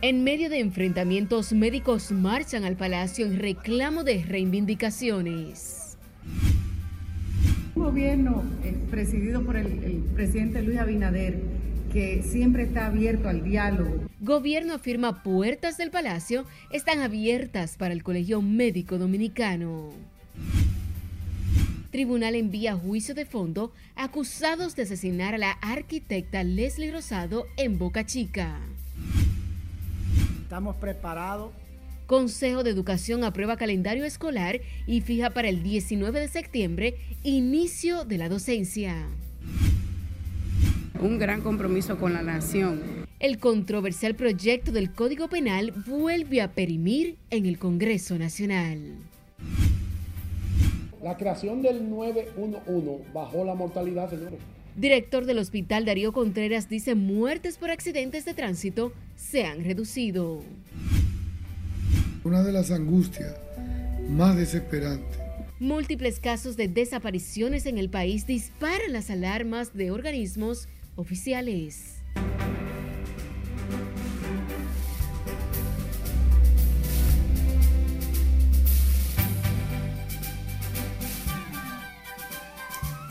En medio de enfrentamientos, médicos marchan al palacio en reclamo de reivindicaciones. Un gobierno eh, presidido por el, el presidente Luis Abinader que siempre está abierto al diálogo. Gobierno afirma puertas del palacio están abiertas para el Colegio Médico Dominicano. Tribunal envía juicio de fondo acusados de asesinar a la arquitecta Leslie Rosado en Boca Chica. Estamos preparados. Consejo de Educación aprueba calendario escolar y fija para el 19 de septiembre inicio de la docencia. Un gran compromiso con la nación. El controversial proyecto del Código Penal vuelve a perimir en el Congreso Nacional. La creación del 911 bajó la mortalidad, señores. Director del Hospital Darío Contreras dice muertes por accidentes de tránsito se han reducido. Una de las angustias más desesperantes. Múltiples casos de desapariciones en el país disparan las alarmas de organismos oficiales.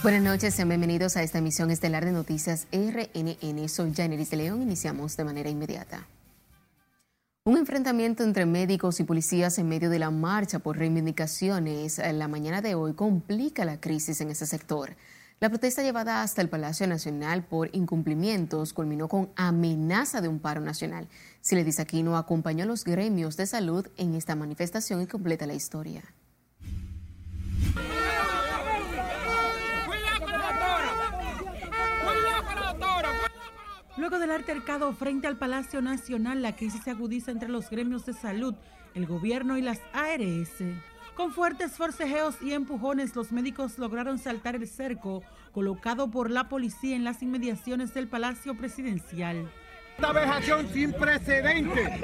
Buenas noches, sean bienvenidos a esta emisión estelar de noticias RNN. Soy Janeris de León. Iniciamos de manera inmediata. Un enfrentamiento entre médicos y policías en medio de la marcha por reivindicaciones en la mañana de hoy complica la crisis en ese sector. La protesta llevada hasta el Palacio Nacional por incumplimientos culminó con amenaza de un paro nacional. Siledis Aquino acompañó a los gremios de salud en esta manifestación y completa la historia. Luego del altercado frente al Palacio Nacional, la crisis se agudiza entre los gremios de salud, el gobierno y las ARS. Con fuertes forcejeos y empujones, los médicos lograron saltar el cerco colocado por la policía en las inmediaciones del Palacio Presidencial. Esta vejación sin precedentes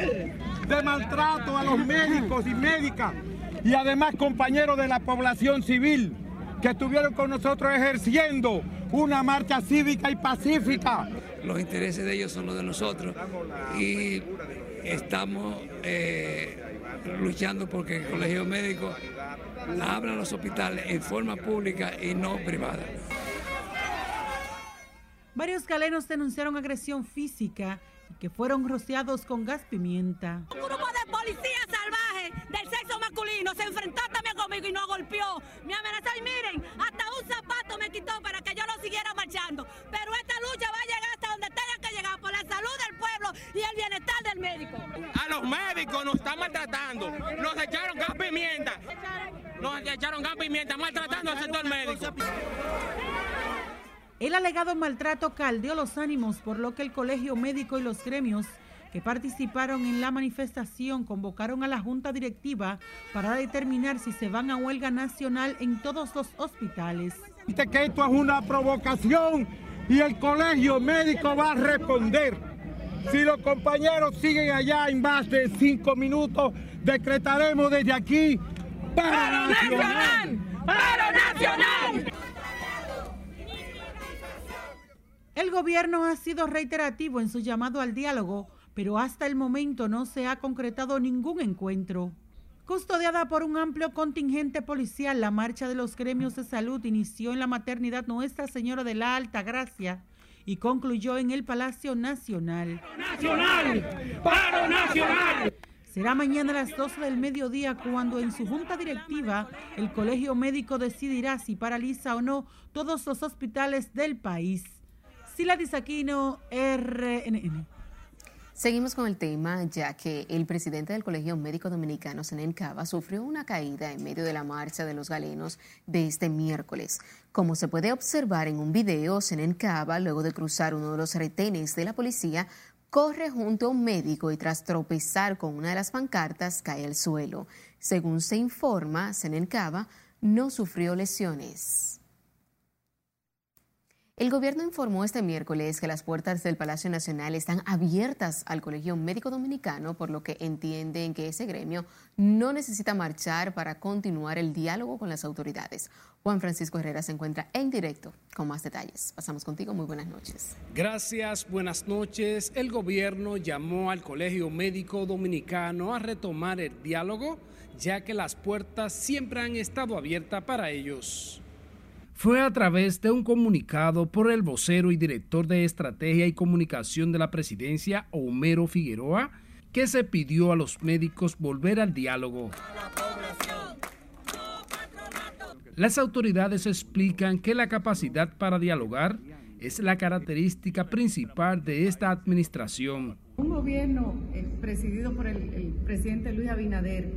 de maltrato a los médicos y médicas y además compañeros de la población civil que estuvieron con nosotros ejerciendo una marcha cívica y pacífica. Los intereses de ellos son los de nosotros y estamos eh, luchando porque el Colegio Médico abra los hospitales en forma pública y no privada. Varios galenos denunciaron agresión física que fueron rociados con gas pimienta. Un grupo de policías salvajes del sexo masculino se enfrentó también conmigo y no golpeó. Me amenazó y miren, hasta un zapato me quitó para que yo no siguiera marchando. Pero esta lucha va a llegar hasta donde tenga que llegar por la salud del pueblo y el bienestar del médico. A los médicos nos están maltratando. Nos echaron gas pimienta. Nos echaron gas pimienta maltratando al sector médico. El alegado maltrato caldeó los ánimos, por lo que el colegio médico y los gremios que participaron en la manifestación convocaron a la junta directiva para determinar si se van a huelga nacional en todos los hospitales. Que esto es una provocación y el colegio médico va a responder. Si los compañeros siguen allá en más de cinco minutos, decretaremos desde aquí ¡Paro nacional! ¡Paro nacional! El gobierno ha sido reiterativo en su llamado al diálogo, pero hasta el momento no se ha concretado ningún encuentro. Custodiada por un amplio contingente policial, la marcha de los gremios de salud inició en la maternidad Nuestra Señora de la Alta Gracia y concluyó en el Palacio Nacional. ¡Nacional! ¡Paro nacional! Será mañana a las 12 del mediodía cuando en su junta directiva el colegio médico decidirá si paraliza o no todos los hospitales del país. Sila Disaquino, RNN. Seguimos con el tema, ya que el presidente del Colegio Médico Dominicano, Senen Cava, sufrió una caída en medio de la marcha de los galenos de este miércoles. Como se puede observar en un video, Senen Cava, luego de cruzar uno de los retenes de la policía, corre junto a un médico y tras tropezar con una de las pancartas cae al suelo. Según se informa, Senen Cava no sufrió lesiones. El gobierno informó este miércoles que las puertas del Palacio Nacional están abiertas al Colegio Médico Dominicano, por lo que entienden que ese gremio no necesita marchar para continuar el diálogo con las autoridades. Juan Francisco Herrera se encuentra en directo con más detalles. Pasamos contigo, muy buenas noches. Gracias, buenas noches. El gobierno llamó al Colegio Médico Dominicano a retomar el diálogo, ya que las puertas siempre han estado abiertas para ellos fue a través de un comunicado por el vocero y director de Estrategia y Comunicación de la Presidencia, Homero Figueroa, que se pidió a los médicos volver al diálogo. Las autoridades explican que la capacidad para dialogar es la característica principal de esta administración. Un gobierno eh, presidido por el, el presidente Luis Abinader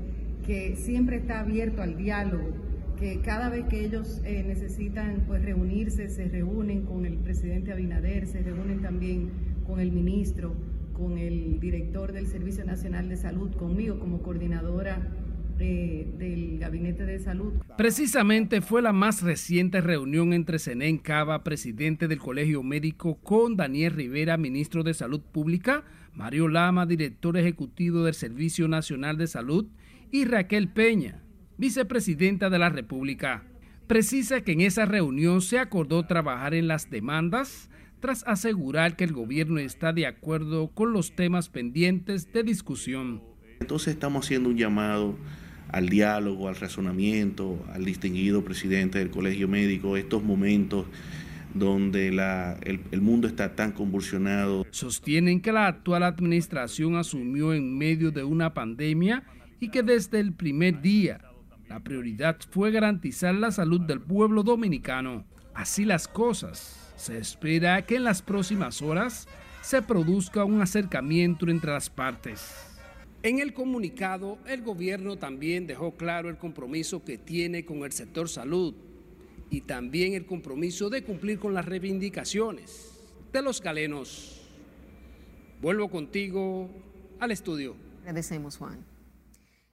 que siempre está abierto al diálogo, que cada vez que ellos eh, necesitan pues reunirse, se reúnen con el presidente Abinader, se reúnen también con el ministro, con el director del Servicio Nacional de Salud, conmigo como coordinadora eh, del Gabinete de Salud. Precisamente fue la más reciente reunión entre Senén Cava, presidente del Colegio Médico, con Daniel Rivera, ministro de Salud Pública, Mario Lama, director ejecutivo del Servicio Nacional de Salud, y Raquel Peña, vicepresidenta de la República, precisa que en esa reunión se acordó trabajar en las demandas tras asegurar que el gobierno está de acuerdo con los temas pendientes de discusión. Entonces estamos haciendo un llamado al diálogo, al razonamiento, al distinguido presidente del Colegio Médico, estos momentos donde el, el, mundo está tan convulsionado. Sostienen que la actual administración asumió en medio de una pandemia y que desde el primer día la prioridad fue garantizar la salud del pueblo dominicano. Así las cosas, se espera que en las próximas horas se produzca un acercamiento entre las partes. En el comunicado, el gobierno también dejó claro el compromiso que tiene con el sector salud y también el compromiso de cumplir con las reivindicaciones de los galenos. Vuelvo contigo al estudio. Agradecemos, Juan.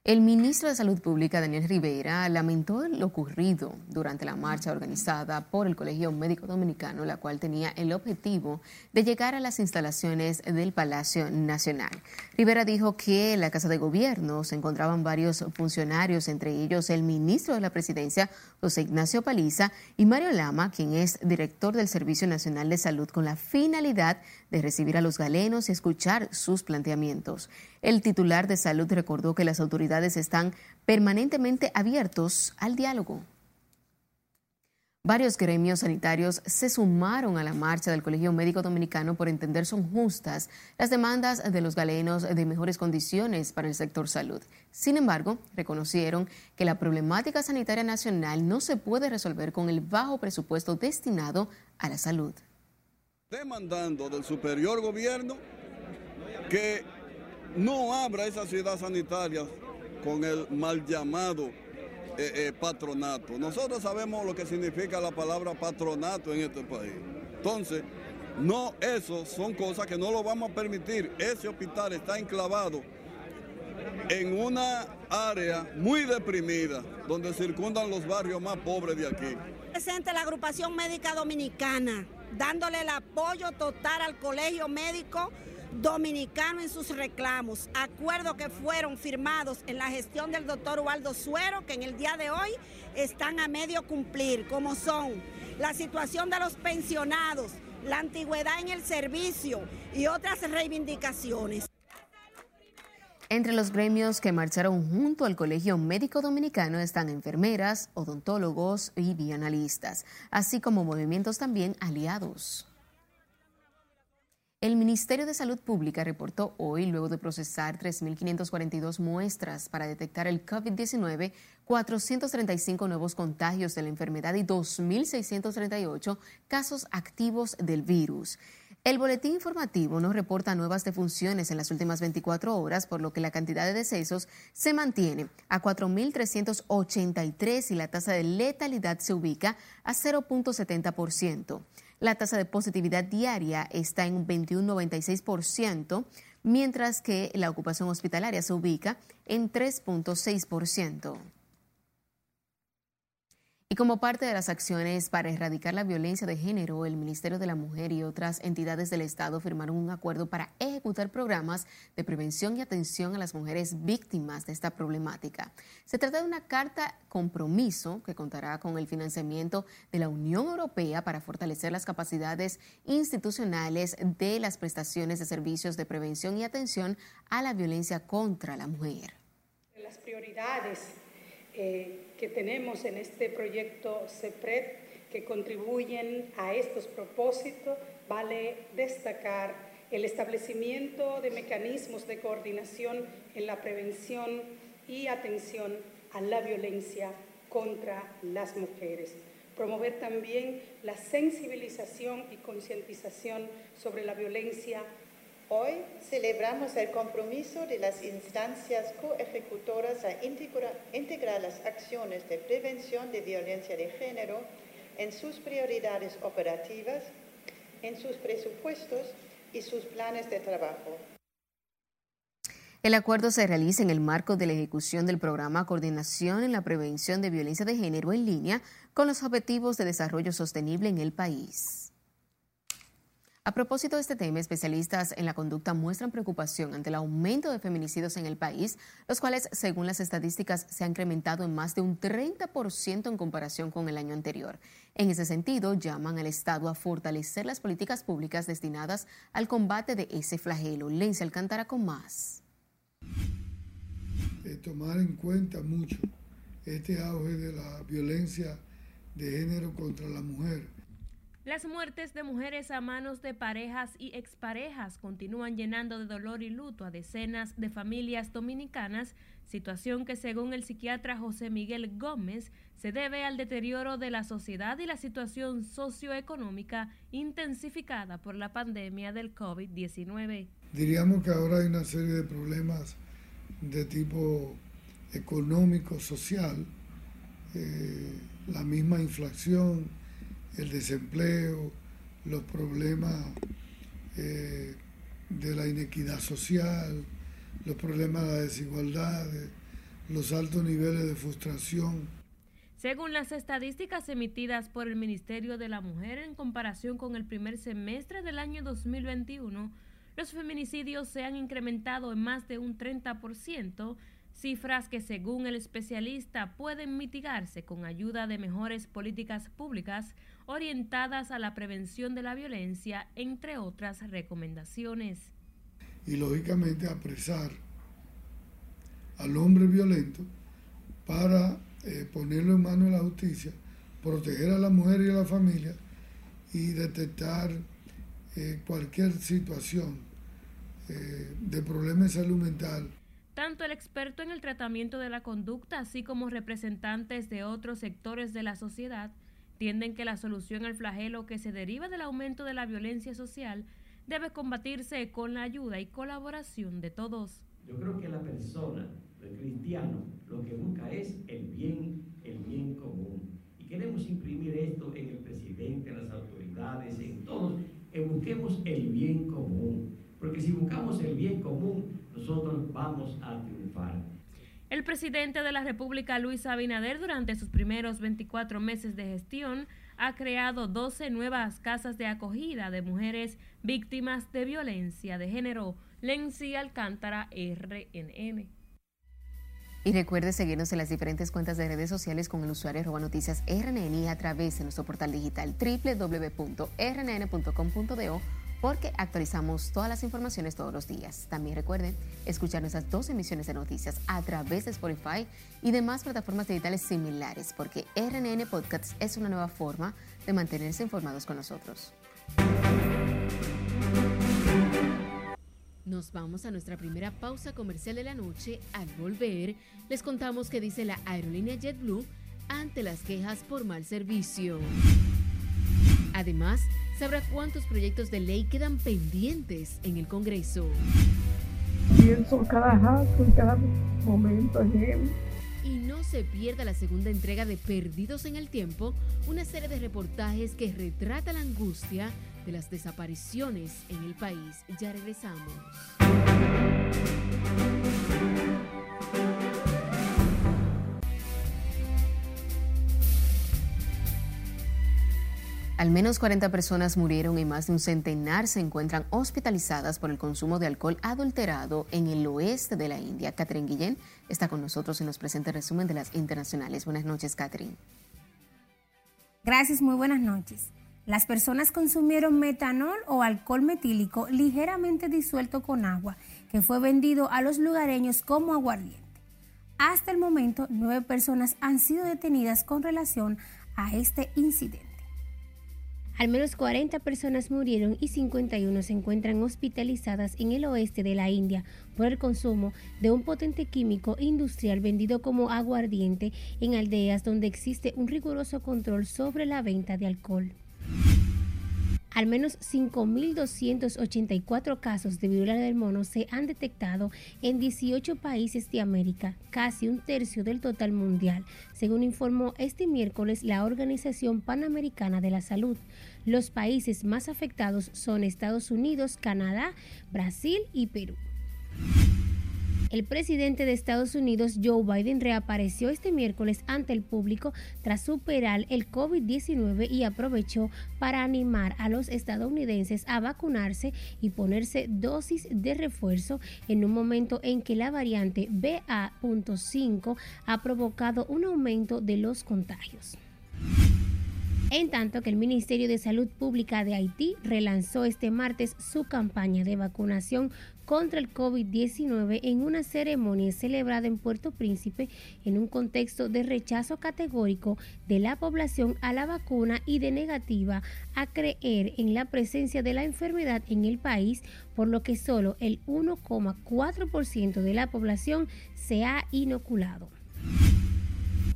El ministro de Salud Pública, Daniel Rivera, lamentó lo ocurrido durante la marcha organizada por el Colegio Médico Dominicano, la cual tenía el objetivo de llegar a las instalaciones del Palacio Nacional. Rivera dijo que en la Casa de Gobierno se encontraban varios funcionarios, entre ellos el ministro de la Presidencia, José Ignacio Paliza, y Mario Lama, quien es director del Servicio Nacional de Salud, con la finalidad de recibir a los galenos y escuchar sus planteamientos. El titular de salud recordó que las autoridades están permanentemente abiertos al diálogo. Varios gremios sanitarios se sumaron a la marcha del Colegio Médico Dominicano por entender son justas las demandas de los galenos de mejores condiciones para el sector salud. Sin embargo, reconocieron que la problemática sanitaria nacional no se puede resolver con el bajo presupuesto destinado a la salud. Demandando del superior gobierno que no abra esa ciudad sanitaria con el mal llamado eh, eh, patronato. Nosotros sabemos lo que significa la palabra patronato en este país. Entonces, no, eso son cosas que no lo vamos a permitir. Ese hospital está enclavado en una área muy deprimida, donde circundan los barrios más pobres de aquí. Presente la agrupación médica dominicana, dándole el apoyo total al colegio médico dominicano en sus reclamos, acuerdos que fueron firmados en la gestión del doctor Ubaldo Suero, que en el día de hoy están a medio cumplir, como son la situación de los pensionados, la antigüedad en el servicio y otras reivindicaciones. Entre los gremios que marcharon junto al Colegio Médico Dominicano están enfermeras, odontólogos y bienalistas, así como movimientos también aliados. El Ministerio de Salud Pública reportó hoy, luego de procesar 3.542 muestras para detectar el COVID-19, 435 nuevos contagios de la enfermedad y 2.638 casos activos del virus. El boletín informativo no reporta nuevas defunciones en las últimas 24 horas, por lo que la cantidad de decesos se mantiene a 4.383 y la tasa de letalidad se ubica a 0.70%. La tasa de positividad diaria está en 21,96%, mientras que la ocupación hospitalaria se ubica en 3.6%. Y como parte de las acciones para erradicar la violencia de género, el Ministerio de la Mujer y otras entidades del Estado firmaron un acuerdo para ejecutar programas de prevención y atención a las mujeres víctimas de esta problemática. Se trata de una carta compromiso que contará con el financiamiento de la Unión Europea para fortalecer las capacidades institucionales de las prestaciones de servicios de prevención y atención a la violencia contra la mujer. Las prioridades eh, que tenemos en este proyecto CEPRED que contribuyen a estos propósitos, vale destacar el establecimiento de mecanismos de coordinación en la prevención y atención a la violencia contra las mujeres. Promover también la sensibilización y concientización sobre la violencia Hoy celebramos el compromiso de las instancias coejecutoras a integrar, las acciones de prevención de violencia de género en sus prioridades operativas, en sus presupuestos y sus planes de trabajo. El acuerdo se realiza en el marco de la ejecución del programa Coordinación en la Prevención de Violencia de Género en línea con los objetivos de desarrollo sostenible en el país. A propósito de este tema, especialistas en la conducta muestran preocupación ante el aumento de feminicidios en el país, los cuales, según las estadísticas, se han incrementado en más de un 30% en comparación con el año anterior. En ese sentido, llaman al Estado a fortalecer las políticas públicas destinadas al combate de ese flagelo. Lencia Alcántara con más. tomar en cuenta mucho este auge de la violencia de género contra la mujer las muertes de mujeres a manos de parejas y exparejas continúan llenando de dolor y luto a decenas de familias dominicanas, situación que según el psiquiatra José Miguel Gómez se debe al deterioro de la sociedad y la situación socioeconómica intensificada por la pandemia del COVID-19. Diríamos que ahora hay una serie de problemas de tipo económico, social, eh, la misma inflación, el desempleo, los problemas eh, de la inequidad social, los problemas de la desigualdad, los altos niveles de frustración. Según las estadísticas emitidas por el Ministerio de la Mujer en comparación con el primer semestre del año 2021, los feminicidios se han incrementado en más de un 30%, cifras que según el especialista pueden mitigarse con ayuda de mejores políticas públicas orientadas a la prevención de la violencia, entre otras recomendaciones. Y lógicamente apresar al hombre violento para eh, ponerlo en manos de la justicia, proteger a la mujer y a la familia y detectar eh, cualquier situación eh, de problema de salud mental. Tanto el experto en el tratamiento de la conducta, así como representantes de otros sectores de la sociedad, entienden que la solución al flagelo que se deriva del aumento de la violencia social debe combatirse con la ayuda y colaboración de todos. Yo creo que la persona, el cristiano, lo que busca es el bien, el bien común. Y queremos imprimir esto en el presidente, en las autoridades, en todos, que busquemos el bien común. Porque si buscamos el bien común, nosotros vamos a triunfar. El presidente de la República, Luis Abinader, durante sus primeros 24 meses de gestión, ha creado 12 nuevas casas de acogida de mujeres víctimas de violencia de género. Lenzi Alcántara, RNN. Y recuerde seguirnos en las diferentes cuentas de redes sociales con el usuario noticias RNN a través de nuestro portal digital www.rnn.com.do porque actualizamos todas las informaciones todos los días. También recuerden escuchar nuestras dos emisiones de noticias a través de Spotify y demás plataformas digitales similares, porque RNN Podcasts es una nueva forma de mantenerse informados con nosotros. Nos vamos a nuestra primera pausa comercial de la noche. Al volver, les contamos qué dice la aerolínea JetBlue ante las quejas por mal servicio. Además, sabrá cuántos proyectos de ley quedan pendientes en el Congreso. Pienso cada rato, cada momento en él. Y no se pierda la segunda entrega de Perdidos en el Tiempo, una serie de reportajes que retrata la angustia de las desapariciones en el país. Ya regresamos. Al menos 40 personas murieron y más de un centenar se encuentran hospitalizadas por el consumo de alcohol adulterado en el oeste de la India. Catherine Guillén está con nosotros y nos presenta el resumen de las internacionales. Buenas noches, Catherine. Gracias, muy buenas noches. Las personas consumieron metanol o alcohol metílico ligeramente disuelto con agua, que fue vendido a los lugareños como aguardiente. Hasta el momento, nueve personas han sido detenidas con relación a este incidente. Al menos 40 personas murieron y 51 se encuentran hospitalizadas en el oeste de la India por el consumo de un potente químico industrial vendido como aguardiente en aldeas donde existe un riguroso control sobre la venta de alcohol. Al menos 5.284 casos de viruela del mono se han detectado en 18 países de América, casi un tercio del total mundial, según informó este miércoles la Organización Panamericana de la Salud. Los países más afectados son Estados Unidos, Canadá, Brasil y Perú. El presidente de Estados Unidos, Joe Biden, reapareció este miércoles ante el público tras superar el COVID-19 y aprovechó para animar a los estadounidenses a vacunarse y ponerse dosis de refuerzo en un momento en que la variante BA.5 ha provocado un aumento de los contagios. En tanto que el Ministerio de Salud Pública de Haití relanzó este martes su campaña de vacunación contra el COVID-19 en una ceremonia celebrada en Puerto Príncipe en un contexto de rechazo categórico de la población a la vacuna y de negativa a creer en la presencia de la enfermedad en el país, por lo que solo el 1,4% de la población se ha inoculado.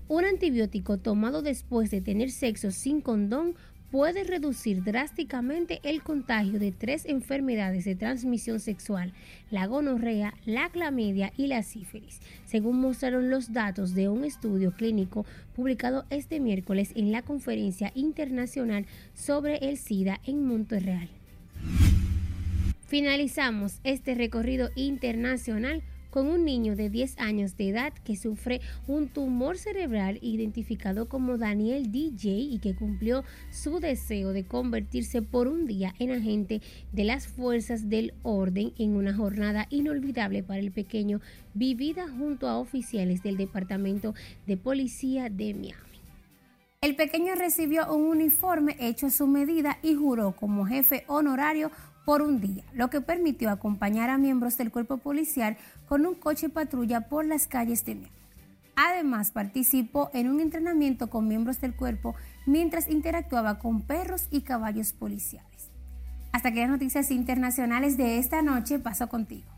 Un antibiótico tomado después de tener sexo sin condón puede reducir drásticamente el contagio de tres enfermedades de transmisión sexual, la gonorrea, la clamidia y la sífilis, según mostraron los datos de un estudio clínico publicado este miércoles en la Conferencia Internacional sobre el SIDA en Monterreal. Finalizamos este recorrido internacional con un niño de 10 años de edad que sufre un tumor cerebral identificado como Daniel DJ y que cumplió su deseo de convertirse por un día en agente de las fuerzas del orden en una jornada inolvidable para el pequeño vivida junto a oficiales del Departamento de Policía de Miami. El pequeño recibió un uniforme hecho a su medida y juró como jefe honorario por un día, lo que permitió acompañar a miembros del cuerpo policial con un coche patrulla por las calles de Miami. Además, participó en un entrenamiento con miembros del cuerpo mientras interactuaba con perros y caballos policiales. Hasta que las noticias internacionales de esta noche paso contigo.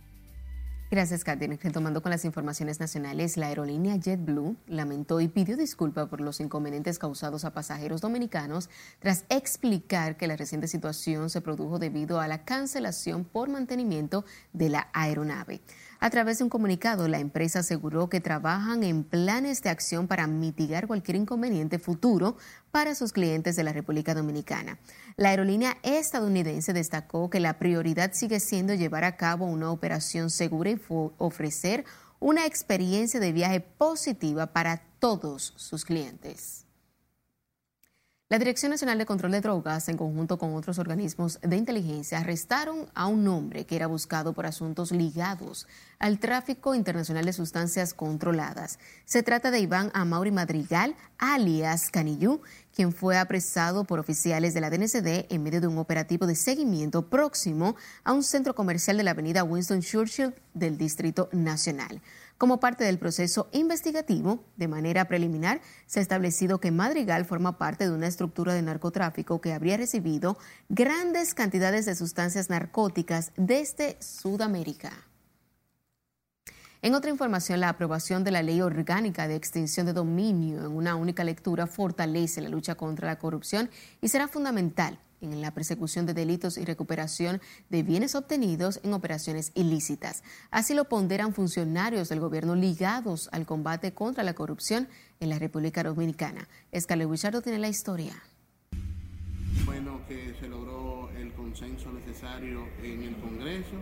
Gracias, Katherine. Retomando con las informaciones nacionales, la aerolínea JetBlue lamentó y pidió disculpa por los inconvenientes causados a pasajeros dominicanos tras explicar que la reciente situación se produjo debido a la cancelación por mantenimiento de la aeronave. A través de un comunicado, la empresa aseguró que trabajan en planes de acción para mitigar cualquier inconveniente futuro para sus clientes de la República Dominicana. La aerolínea estadounidense destacó que la prioridad sigue siendo llevar a cabo una operación segura y ofrecer una experiencia de viaje positiva para todos sus clientes. La Dirección Nacional de Control de Drogas, en conjunto con otros organismos de inteligencia, arrestaron a un hombre que era buscado por asuntos ligados al tráfico internacional de sustancias controladas. Se trata de Iván Amauri Madrigal, alias Canillú, quien fue apresado por oficiales de la DNCD en medio de un operativo de seguimiento próximo a un centro comercial de la avenida Winston Churchill del Distrito Nacional. Como parte del proceso investigativo, de manera preliminar, se ha establecido que Madrigal forma parte de una estructura de narcotráfico que habría recibido grandes cantidades de sustancias narcóticas desde Sudamérica. En otra información, la aprobación de la ley orgánica de extinción de dominio en una única lectura fortalece la lucha contra la corrupción y será fundamental en la persecución de delitos y recuperación de bienes obtenidos en operaciones ilícitas. Así lo ponderan funcionarios del gobierno ligados al combate contra la corrupción en la República Dominicana. Escale Huichardo tiene la historia. Bueno, que se logró el consenso necesario en el Congreso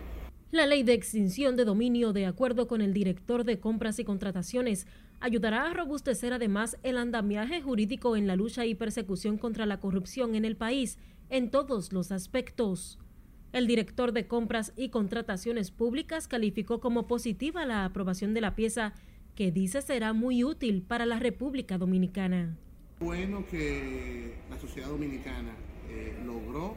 la ley de extinción de dominio, de acuerdo con el director de compras y contrataciones, ayudará a robustecer además el andamiaje jurídico en la lucha y persecución contra la corrupción en el país en todos los aspectos. El director de Compras y Contrataciones Públicas calificó como positiva la aprobación de la pieza que dice será muy útil para la República Dominicana. Bueno que la sociedad dominicana eh, logró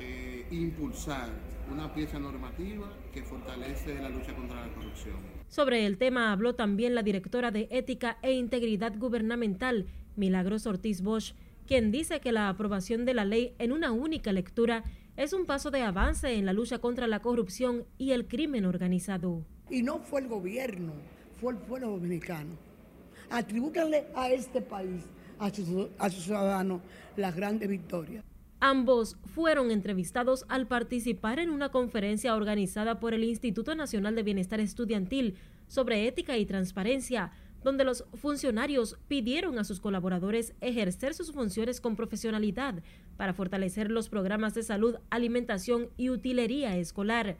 eh, impulsar una pieza normativa que fortalece la lucha contra la corrupción. Sobre el tema habló también la directora de Ética e Integridad Gubernamental, Milagros Ortiz Bosch, quien dice que la aprobación de la ley en una única lectura es un paso de avance en la lucha contra la corrupción y el crimen organizado. Y no fue el gobierno, fue el pueblo dominicano. Atribúcanle a este país, a sus a su ciudadanos, las grandes victorias. Ambos fueron entrevistados al participar en una conferencia organizada por el Instituto Nacional de Bienestar Estudiantil sobre ética y transparencia, donde los funcionarios pidieron a sus colaboradores ejercer sus funciones con profesionalidad para fortalecer los programas de salud, alimentación y utilería escolar.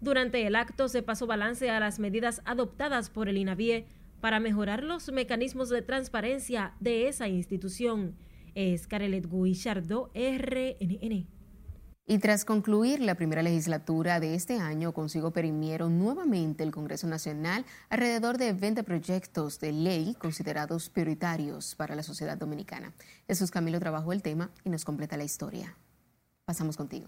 Durante el acto se pasó balance a las medidas adoptadas por el INAVIE para mejorar los mecanismos de transparencia de esa institución es Carelet Guillardo, RNN. Y tras concluir la primera legislatura de este año, consigo perimieron nuevamente el Congreso Nacional alrededor de 20 proyectos de ley considerados prioritarios para la sociedad dominicana. Jesús Camilo trabajó el tema y nos completa la historia. Pasamos contigo.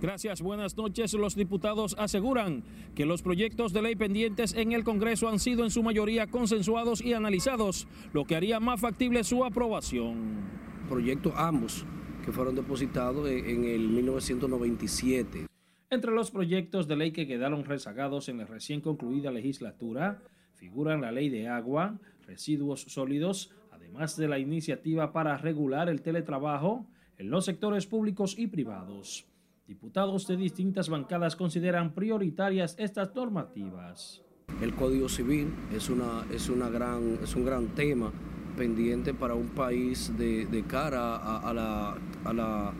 Gracias, buenas noches. Los diputados aseguran que los proyectos de ley pendientes en el Congreso han sido en su mayoría consensuados y analizados, lo que haría más factible su aprobación. Proyectos ambos que fueron depositados en el 1997. Entre los proyectos de ley que quedaron rezagados en la recién concluida legislatura figuran la ley de agua, residuos sólidos, además de la iniciativa para regular el teletrabajo en los sectores públicos y privados. Diputados de distintas bancadas consideran prioritarias estas normativas. El Código Civil es, una, es, una gran, es un gran tema pendiente para un país de, de cara a, a, la, a, la,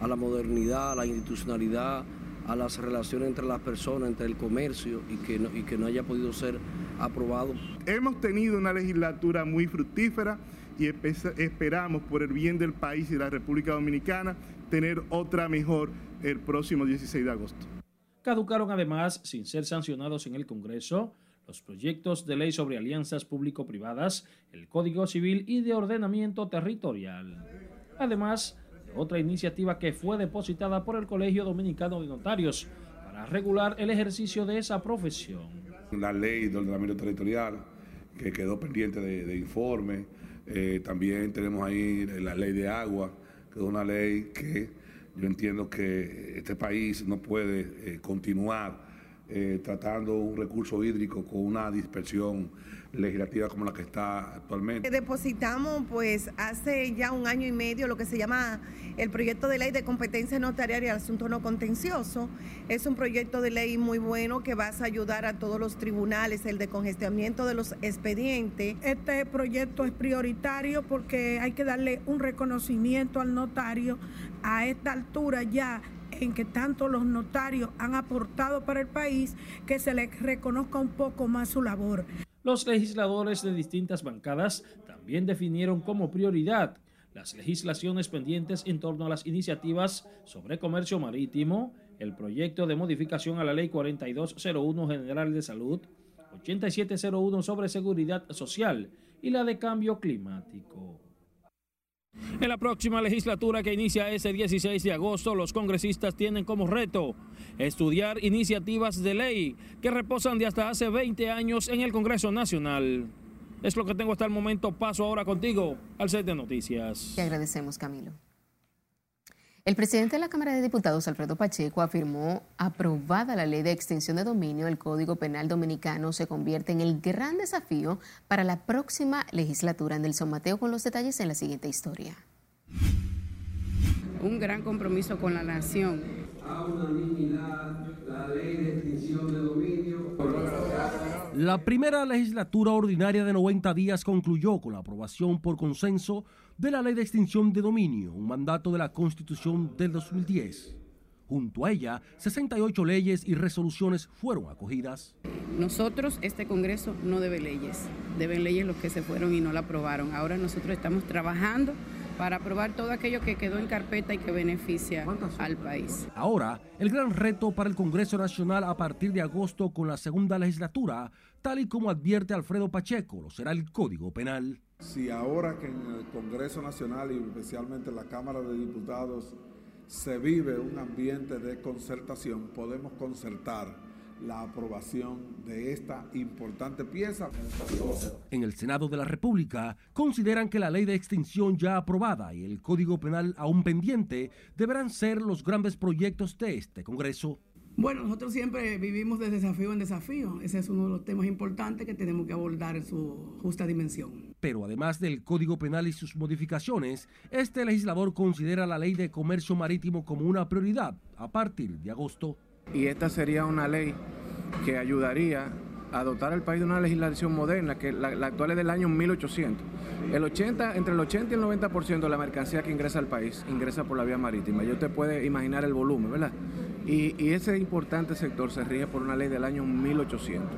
a la modernidad, a la institucionalidad, a las relaciones entre las personas, entre el comercio y que no, y que no haya podido ser aprobado. Hemos tenido una legislatura muy fructífera y esperamos por el bien del país y de la República Dominicana tener otra mejor el próximo 16 de agosto. Caducaron además, sin ser sancionados en el Congreso, los proyectos de ley sobre alianzas público-privadas, el Código Civil y de ordenamiento territorial. Además, de otra iniciativa que fue depositada por el Colegio Dominicano de Notarios para regular el ejercicio de esa profesión. La ley de ordenamiento territorial, que quedó pendiente de, de informe. Eh, también tenemos ahí la ley de agua, que es una ley que yo entiendo que este país no puede eh, continuar eh, tratando un recurso hídrico con una dispersión legislativa como la que está actualmente. Depositamos pues hace ya un año y medio lo que se llama el proyecto de ley de competencia notarial y asunto no contencioso. Es un proyecto de ley muy bueno que va a ayudar a todos los tribunales, el de congestionamiento de los expedientes. Este proyecto es prioritario porque hay que darle un reconocimiento al notario a esta altura ya en que tanto los notarios han aportado para el país, que se les reconozca un poco más su labor. Los legisladores de distintas bancadas también definieron como prioridad las legislaciones pendientes en torno a las iniciativas sobre comercio marítimo, el proyecto de modificación a la Ley 4201 General de Salud, 8701 sobre seguridad social y la de cambio climático. En la próxima legislatura que inicia ese 16 de agosto, los congresistas tienen como reto estudiar iniciativas de ley que reposan de hasta hace 20 años en el Congreso Nacional. Es lo que tengo hasta el momento. Paso ahora contigo al set de noticias. Te agradecemos, Camilo. El presidente de la Cámara de Diputados, Alfredo Pacheco, afirmó, aprobada la ley de extinción de dominio, el Código Penal Dominicano se convierte en el gran desafío para la próxima legislatura. Nelson Mateo con los detalles en la siguiente historia. Un gran compromiso con la nación. La primera legislatura ordinaria de 90 días concluyó con la aprobación por consenso de la ley de extinción de dominio, un mandato de la Constitución del 2010. Junto a ella, 68 leyes y resoluciones fueron acogidas. Nosotros, este Congreso, no debe leyes. Deben leyes los que se fueron y no la aprobaron. Ahora nosotros estamos trabajando para aprobar todo aquello que quedó en carpeta y que beneficia al país. Ahora, el gran reto para el Congreso Nacional a partir de agosto con la segunda legislatura, tal y como advierte Alfredo Pacheco, lo será el Código Penal. Si ahora que en el Congreso Nacional y especialmente en la Cámara de Diputados se vive un ambiente de concertación, podemos concertar la aprobación de esta importante pieza. En el Senado de la República consideran que la ley de extinción ya aprobada y el Código Penal aún pendiente deberán ser los grandes proyectos de este Congreso. Bueno, nosotros siempre vivimos de desafío en desafío. Ese es uno de los temas importantes que tenemos que abordar en su justa dimensión. Pero además del Código Penal y sus modificaciones, este legislador considera la ley de comercio marítimo como una prioridad a partir de agosto. Y esta sería una ley que ayudaría a dotar al país de una legislación moderna, que la, actual es del año 1800. El 80, entre el 80 y el 90% de la mercancía que ingresa al país ingresa por la vía marítima. Ya usted puede imaginar el volumen, ¿verdad? Y, y, ese importante sector se rige por una ley del año 1800.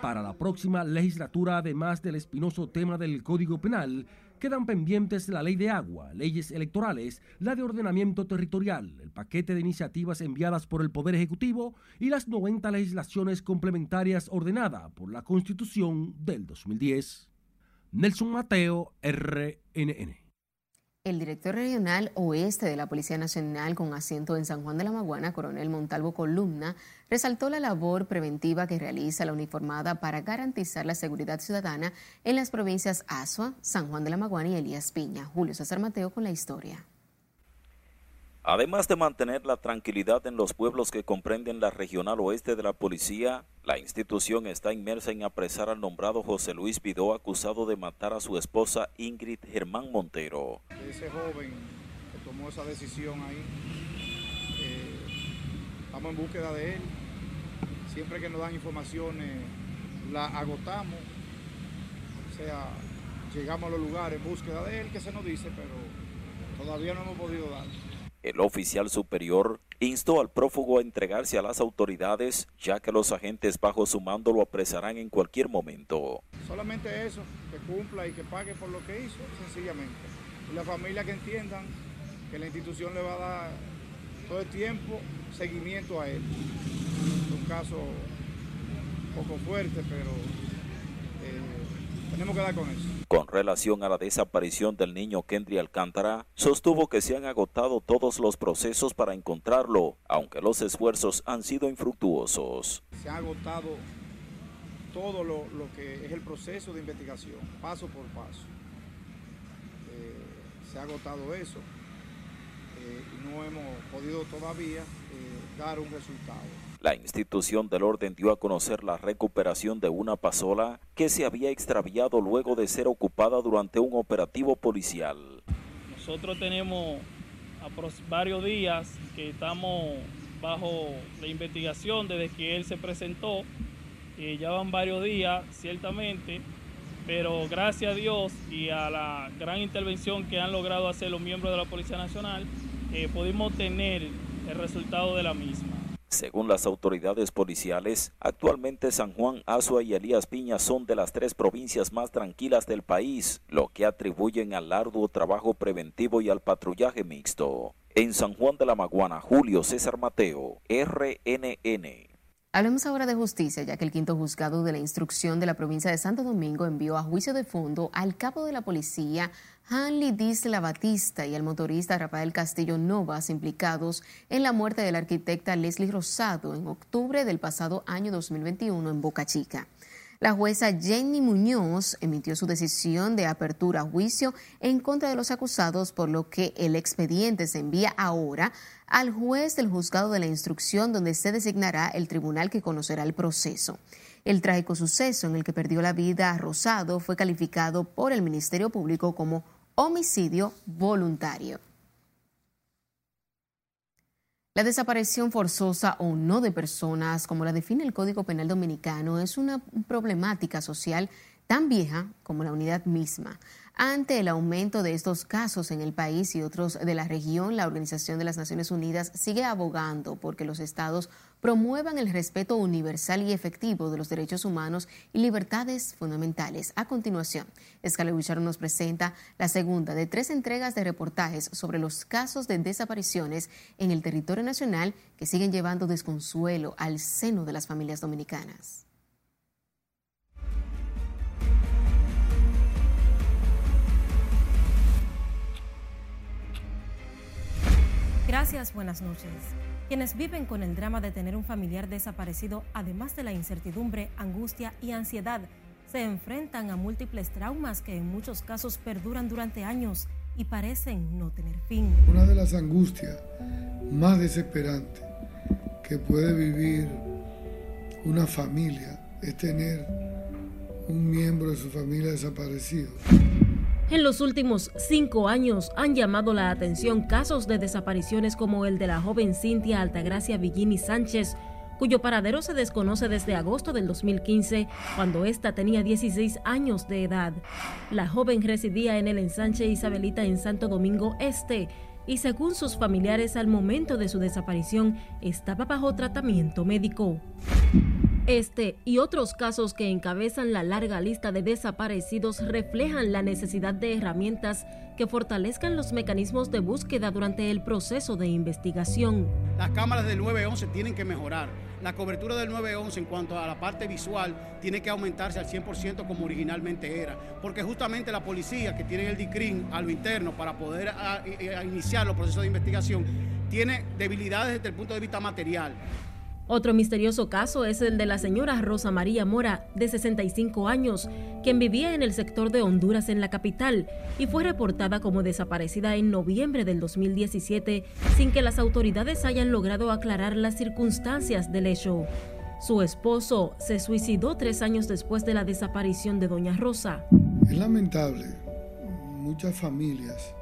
Para la próxima legislatura, además del espinoso tema del Código Penal, quedan pendientes la ley de agua, leyes electorales, la de ordenamiento territorial, el paquete de iniciativas enviadas por el Poder Ejecutivo y las 90 legislaciones complementarias ordenadas por la Constitución del 2010. Nelson Mateo, RNN. El director regional oeste de la Policía Nacional con asiento en San Juan de la Maguana, coronel Montalvo Columna, resaltó la labor preventiva que realiza la uniformada para garantizar la seguridad ciudadana en las provincias Azua, San Juan de la Maguana y Elías Piña. Julio César Mateo con la historia. Además de mantener la tranquilidad en los pueblos que comprenden la regional oeste de la policía, la institución está inmersa en apresar al nombrado José Luis Vidó acusado de matar a su esposa Ingrid Germán Montero. Ese joven que tomó esa decisión ahí, eh, estamos en búsqueda de él. Siempre que nos dan informaciones, la agotamos. O sea, llegamos a los lugares en búsqueda de él, que se nos dice, pero todavía no hemos podido dar. El oficial superior instó al prófugo a entregarse a las autoridades, ya que los agentes bajo su mando lo apresarán en cualquier momento. Solamente eso, que cumpla y que pague por lo que hizo, sencillamente. Y la familia que entiendan que la institución le va a dar todo el tiempo seguimiento a él. Es un caso poco fuerte, pero tenemos que dar con eso. Con relación a la desaparición del niño Kendry Alcántara, sostuvo que se han agotado todos los procesos para encontrarlo, aunque los esfuerzos han sido infructuosos. Se ha agotado todo lo, que es el proceso de investigación, paso por paso. Eh, se ha agotado eso eh, y no hemos podido todavía eh, dar un resultado. La institución del orden dio a conocer la recuperación de una pasola que se había extraviado luego de ser ocupada durante un operativo policial. Nosotros tenemos varios días que estamos bajo la investigación desde que él se presentó. Eh, ya van varios días, ciertamente, pero gracias a Dios y a la gran intervención que han logrado hacer los miembros de la Policía Nacional, eh, pudimos tener el resultado de la misma. Según las autoridades policiales, actualmente San Juan, Azua y Elías Piña son de las tres provincias más tranquilas del país, lo que atribuyen al arduo trabajo preventivo y al patrullaje mixto. En San Juan de la Maguana, Julio César Mateo, RNN. Hablemos ahora de justicia, ya que el quinto juzgado de la instrucción de la provincia de Santo Domingo envió a juicio de fondo al capo de la policía, Hanley Disla Batista, y al motorista Rafael Castillo Novas, implicados en la muerte de la arquitecta Leslie Rosado en octubre del pasado año 2021 en Boca Chica. La jueza Jenny Muñoz emitió su decisión de apertura a juicio en contra de los acusados, por lo que el expediente se envía ahora al juez del juzgado de la instrucción donde se designará el tribunal que conocerá el proceso. El trágico suceso en el que perdió la vida Rosado fue calificado por el Ministerio Público como homicidio voluntario. La desaparición forzosa o no de personas, como la define el Código Penal Dominicano, es una problemática social tan vieja como la unidad misma. Ante el aumento de estos casos en el país y otros de la región, la Organización de las Naciones Unidas sigue abogando porque los estados promuevan el respeto universal y efectivo de los derechos humanos y libertades fundamentales. A continuación, Scarlett Wichardo nos presenta la segunda de tres entregas de reportajes sobre los casos de desapariciones en el territorio nacional que siguen llevando desconsuelo al seno de las familias dominicanas. Gracias, buenas noches. Quienes viven con el drama de tener un familiar desaparecido, además de la incertidumbre, angustia y ansiedad, se enfrentan a múltiples traumas que en muchos casos perduran durante años y parecen no tener fin. Una de las angustias más desesperantes que puede vivir una familia es tener un miembro de su familia desaparecido. En los últimos cinco años han llamado la atención casos de desapariciones como el de la joven Cintia Altagracia Villini Sánchez, cuyo paradero se desconoce desde agosto del 2015, cuando ésta tenía 16 años de edad. La joven residía en el ensanche Isabelita en Santo Domingo Este y según sus familiares al momento de su desaparición estaba bajo tratamiento médico. Este y otros casos que encabezan la larga lista de desaparecidos reflejan la necesidad de herramientas que fortalezcan los mecanismos de búsqueda durante el proceso de investigación. Las cámaras del 911 tienen que mejorar. La cobertura del 911 en cuanto a la parte visual tiene que aumentarse al 100% como originalmente era, porque justamente la policía que tiene el DICRIN a lo interno para poder a, a iniciar los procesos de investigación tiene debilidades desde el punto de vista material. Otro misterioso caso es el de la señora Rosa María Mora, de 65 años, quien vivía en el sector de Honduras en la capital y fue reportada como desaparecida en noviembre del 2017 sin que las autoridades hayan logrado aclarar las circunstancias del hecho. Su esposo se suicidó tres años después de la desaparición de doña Rosa. Es lamentable, muchas familias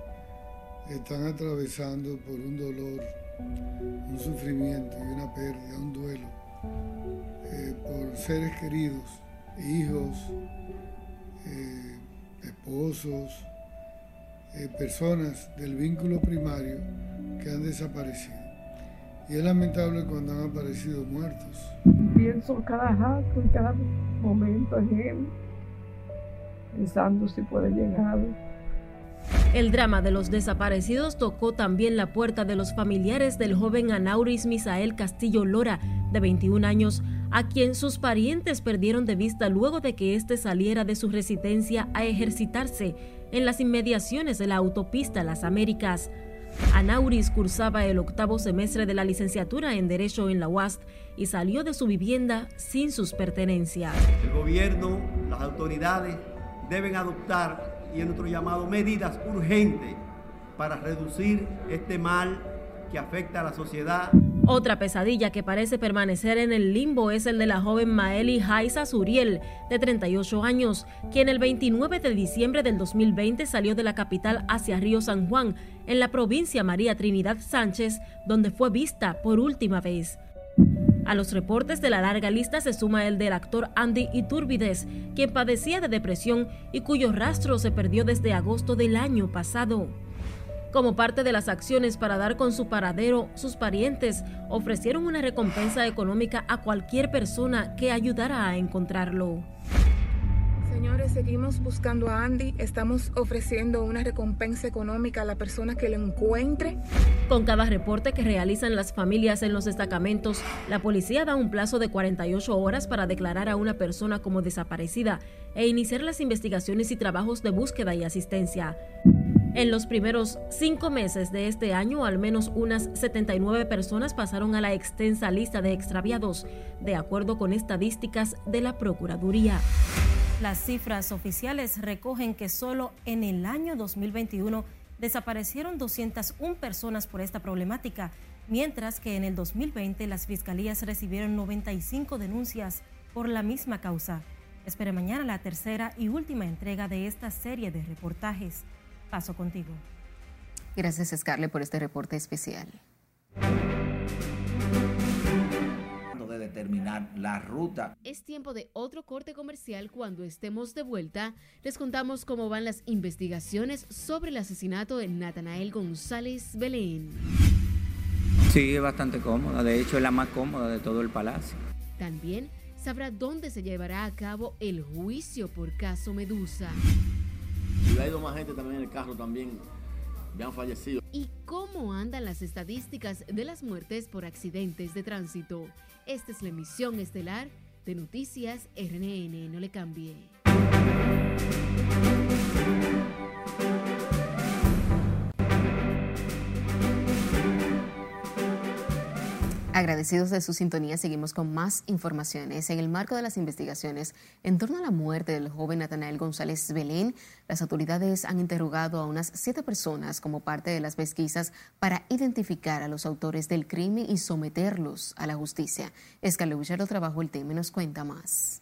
están atravesando por un dolor un sufrimiento y una pérdida, un duelo eh, por seres queridos, hijos, eh, esposos, eh, personas del vínculo primario que han desaparecido. Y es lamentable cuando han aparecido muertos. Pienso cada acto y cada momento en él, pensando si puede llegar el drama de los desaparecidos tocó también la puerta de los familiares del joven Anauris Misael Castillo Lora, de 21 años, a quien sus parientes perdieron de vista luego de que éste saliera de su residencia a ejercitarse en las inmediaciones de la autopista Las Américas. Anauris cursaba el octavo semestre de la licenciatura en Derecho en la UAST y salió de su vivienda sin sus pertenencias. El gobierno, las autoridades deben adoptar y en nuestro llamado medidas urgentes para reducir este mal que afecta a la sociedad. Otra pesadilla que parece permanecer en el limbo es el de la joven Maeli Jaiza Suriel, de 38 años, quien el 29 de diciembre del 2020 salió de la capital hacia Río San Juan, en la provincia María Trinidad Sánchez, donde fue vista por última vez. A los reportes de la larga lista se suma el del actor Andy Iturbides, quien padecía de depresión y cuyo rastro se perdió desde agosto del año pasado. Como parte de las acciones para dar con su paradero, sus parientes ofrecieron una recompensa económica a cualquier persona que ayudara a encontrarlo. Señores, seguimos buscando a Andy. Estamos ofreciendo una recompensa económica a la persona que lo encuentre. Con cada reporte que realizan las familias en los destacamentos, la policía da un plazo de 48 horas para declarar a una persona como desaparecida e iniciar las investigaciones y trabajos de búsqueda y asistencia. En los primeros cinco meses de este año, al menos unas 79 personas pasaron a la extensa lista de extraviados, de acuerdo con estadísticas de la Procuraduría. Las cifras oficiales recogen que solo en el año 2021 desaparecieron 201 personas por esta problemática, mientras que en el 2020 las fiscalías recibieron 95 denuncias por la misma causa. Espere mañana la tercera y última entrega de esta serie de reportajes. Paso contigo. Gracias, Scarlett, por este reporte especial determinar la ruta. Es tiempo de otro corte comercial. Cuando estemos de vuelta, les contamos cómo van las investigaciones sobre el asesinato de Natanael González Belén. Sí, es bastante cómoda. De hecho, es la más cómoda de todo el palacio. También sabrá dónde se llevará a cabo el juicio por caso Medusa. Y ha ido más gente también en el carro también. Ya han fallecido. ¿Y cómo andan las estadísticas de las muertes por accidentes de tránsito? Esta es la emisión estelar de Noticias RNN. No le cambie. Agradecidos de su sintonía, seguimos con más informaciones. En el marco de las investigaciones en torno a la muerte del joven Natanael González Belén, las autoridades han interrogado a unas siete personas como parte de las pesquisas para identificar a los autores del crimen y someterlos a la justicia. Escalo trabajó el tema y nos cuenta más.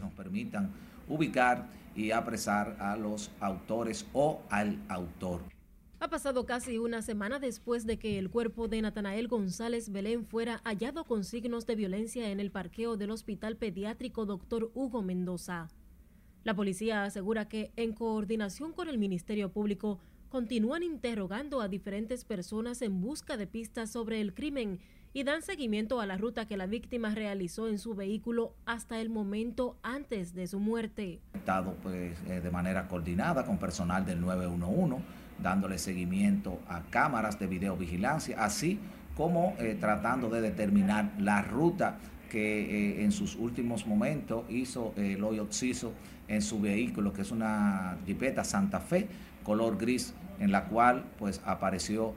Nos permitan ubicar y apresar a los autores o al autor. Ha pasado casi una semana después de que el cuerpo de Natanael González Belén fuera hallado con signos de violencia en el parqueo del Hospital Pediátrico Dr. Hugo Mendoza. La policía asegura que, en coordinación con el Ministerio Público, continúan interrogando a diferentes personas en busca de pistas sobre el crimen y dan seguimiento a la ruta que la víctima realizó en su vehículo hasta el momento antes de su muerte. Estado pues, eh, de manera coordinada con personal del 911 dándole seguimiento a cámaras de videovigilancia, así como eh, tratando de determinar la ruta que eh, en sus últimos momentos hizo eh, hoyo Oxiso en su vehículo, que es una Jeepeta Santa Fe, color gris, en la cual pues apareció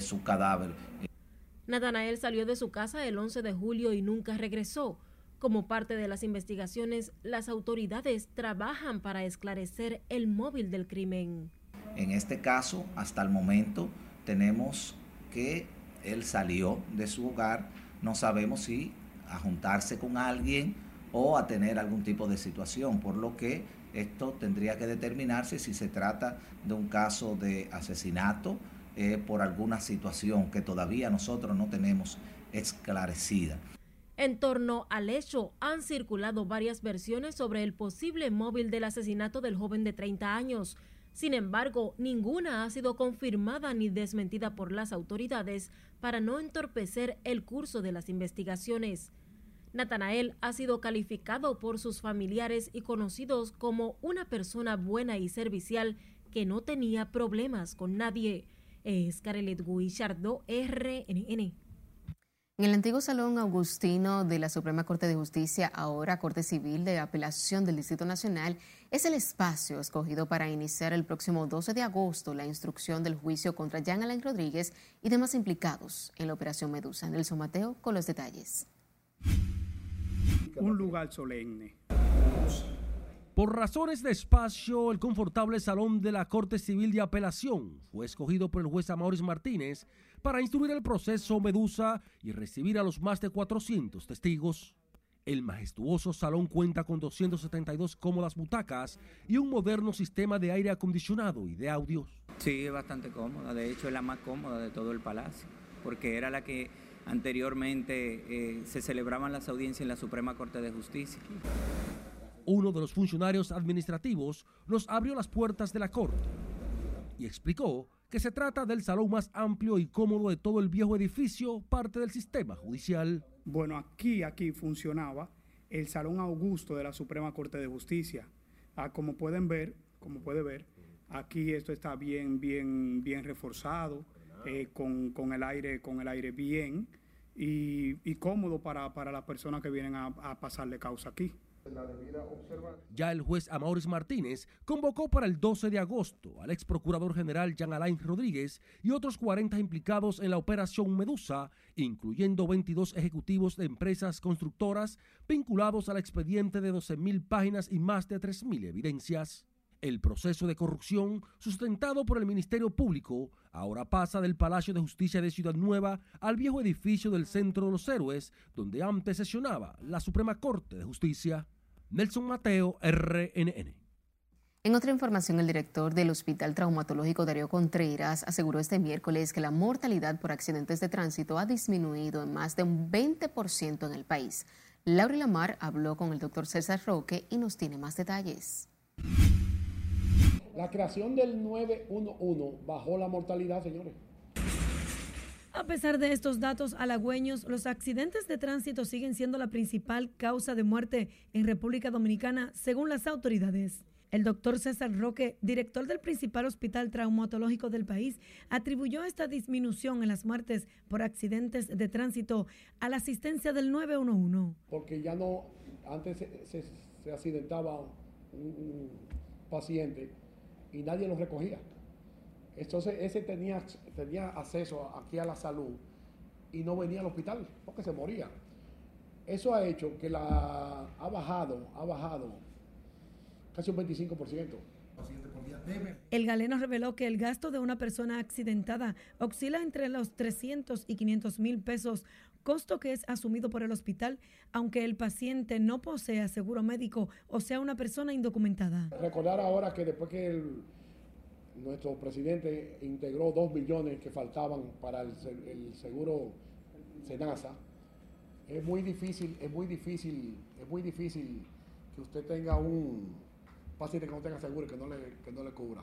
su cadáver. Natanael salió de su casa el 11 de julio y nunca regresó. Como parte de las investigaciones, las autoridades trabajan para esclarecer el móvil del crimen. En este caso, hasta el momento, tenemos que él salió de su hogar, no sabemos si a juntarse con alguien o a tener algún tipo de situación, por lo que esto tendría que determinarse si se trata de un caso de asesinato eh, por alguna situación que todavía nosotros no tenemos esclarecida. En torno al hecho, han circulado varias versiones sobre el posible móvil del asesinato del joven de 30 años. Sin embargo, ninguna ha sido confirmada ni desmentida por las autoridades para no entorpecer el curso de las investigaciones. Natanael ha sido calificado por sus familiares y conocidos como una persona buena y servicial que no tenía problemas con nadie. Es Carelet Guichardo, RNN. En el antiguo Salón Augustino de la Suprema Corte de Justicia, ahora Corte Civil de Apelación del Distrito Nacional, es el espacio escogido para iniciar el próximo 12 de agosto la instrucción del juicio contra Jean Alain Rodríguez y demás implicados en la Operación Medusa. Nelson Mateo con los detalles. Un lugar solemne. Por razones de espacio, el confortable salón de la Corte Civil de Apelación fue escogido por el juez Amauris Martínez para instruir el proceso Medusa y recibir a los más de 400 testigos. El majestuoso salón cuenta con 272 cómodas butacas y un moderno sistema de aire acondicionado y de audios. Sí, es bastante cómoda. De hecho, es la más cómoda de todo el palacio, porque era la que anteriormente eh, se celebraban las audiencias en la Suprema Corte de Justicia. Uno de los funcionarios administrativos nos abrió las puertas de la corte y explicó que se trata del salón más amplio y cómodo de todo el viejo edificio, parte del sistema judicial. Bueno, aquí, aquí funcionaba el Salón Augusto de la Suprema Corte de Justicia. Ah, como pueden ver, como puede ver, aquí esto está bien, bien, bien reforzado, eh, con, el aire, con el aire bien y, cómodo para, las personas que vienen a, a pasarle causa aquí. Ya el juez Amauris Martínez convocó para el 12 de agosto al ex procurador general Jean Alain Rodríguez y otros 40 implicados en la operación Medusa, incluyendo 22 ejecutivos de empresas constructoras vinculados al expediente de 12.000 páginas y más de 3.000 evidencias. El proceso de corrupción, sustentado por el Ministerio Público, ahora pasa del Palacio de Justicia de Ciudad Nueva al viejo edificio del Centro de los Héroes, donde antes sesionaba la Suprema Corte de Justicia. Nelson Mateo, RNN. En otra información, el director del Hospital Traumatológico Darío Contreras aseguró este miércoles que la mortalidad por accidentes de tránsito ha disminuido en más de un 20% en el país. Laura Lamar habló con el doctor César Roque y nos tiene más detalles. La creación del 911 bajó la mortalidad, señores. A pesar de estos datos halagüeños, los accidentes de tránsito siguen siendo la principal causa de muerte en República Dominicana, según las autoridades. El doctor César Roque, director del principal hospital traumatológico del país, atribuyó esta disminución en las muertes por accidentes de tránsito a la asistencia del 911. Porque ya no, antes se, accidentaba un, paciente y nadie lo recogía. Entonces ese tenía, tenía acceso aquí a la salud y no venía al hospital porque se moría. Eso ha hecho que la ha bajado, ha bajado casi un 25%. El galeno reveló que el gasto de una persona accidentada oscila entre los 300 y 500 mil pesos, costo que es asumido por el hospital, aunque el paciente no posea seguro médico o sea una persona indocumentada. Recordar ahora que después que nuestro presidente integró dos millones que faltaban para el, seguro Senasa, es muy difícil, es muy difícil, es muy difícil que usted tenga un paciente que no tenga seguro que no le, que no le cubra.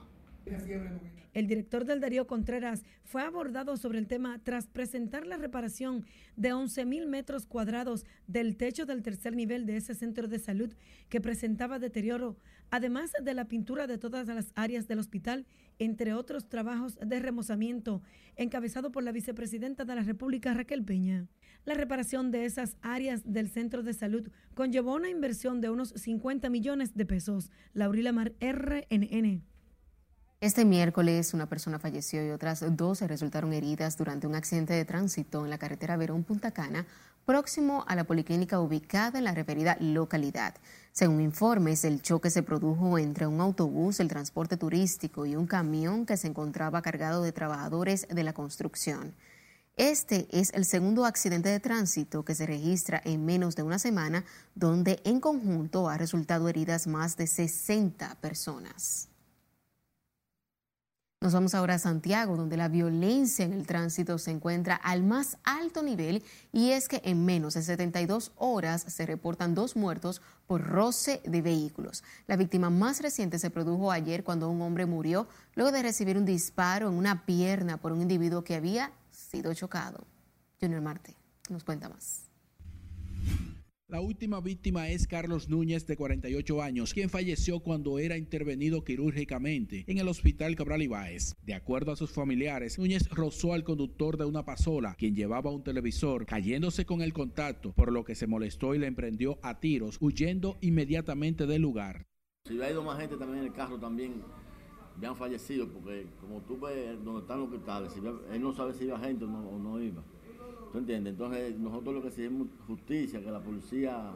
El director del Darío Contreras fue abordado sobre el tema tras presentar la reparación de 11 mil metros cuadrados del techo del tercer nivel de ese centro de salud que presentaba deterioro, además de la pintura de todas las áreas del hospital, entre otros trabajos de remozamiento, encabezado por la vicepresidenta de la República, Raquel Peña. La reparación de esas áreas del centro de salud conllevó una inversión de unos 50 millones de pesos. Laurila Mar, RNN. Este miércoles una persona falleció y otras 12 resultaron heridas durante un accidente de tránsito en la carretera Verón-Punta Cana, próximo a la policlínica ubicada en la referida localidad. Según informes, el choque se produjo entre un autobús del transporte turístico y un camión que se encontraba cargado de trabajadores de la construcción. Este es el segundo accidente de tránsito que se registra en menos de una semana, donde en conjunto ha resultado heridas más de 60 personas. Nos vamos ahora a Santiago, donde la violencia en el tránsito se encuentra al más alto nivel y es que en menos de 72 horas se reportan dos muertos por roce de vehículos. La víctima más reciente se produjo ayer cuando un hombre murió luego de recibir un disparo en una pierna por un individuo que había sido chocado. Junior Marte nos cuenta más. La última víctima es Carlos Núñez, de 48 años, quien falleció cuando era intervenido quirúrgicamente en el hospital Cabral Ibáez. De acuerdo a sus familiares, Núñez rozó al conductor de una pasola, quien llevaba un televisor, cayéndose con el contacto, por lo que se molestó y le emprendió a tiros, huyendo inmediatamente del lugar. Si hubiera ido más gente también en el carro, también han fallecido, porque como tú ves donde están los hospitales, él no sabe si iba gente o no, iba. ¿Tú entiendes? Entonces nosotros lo que exigimos justicia, que la policía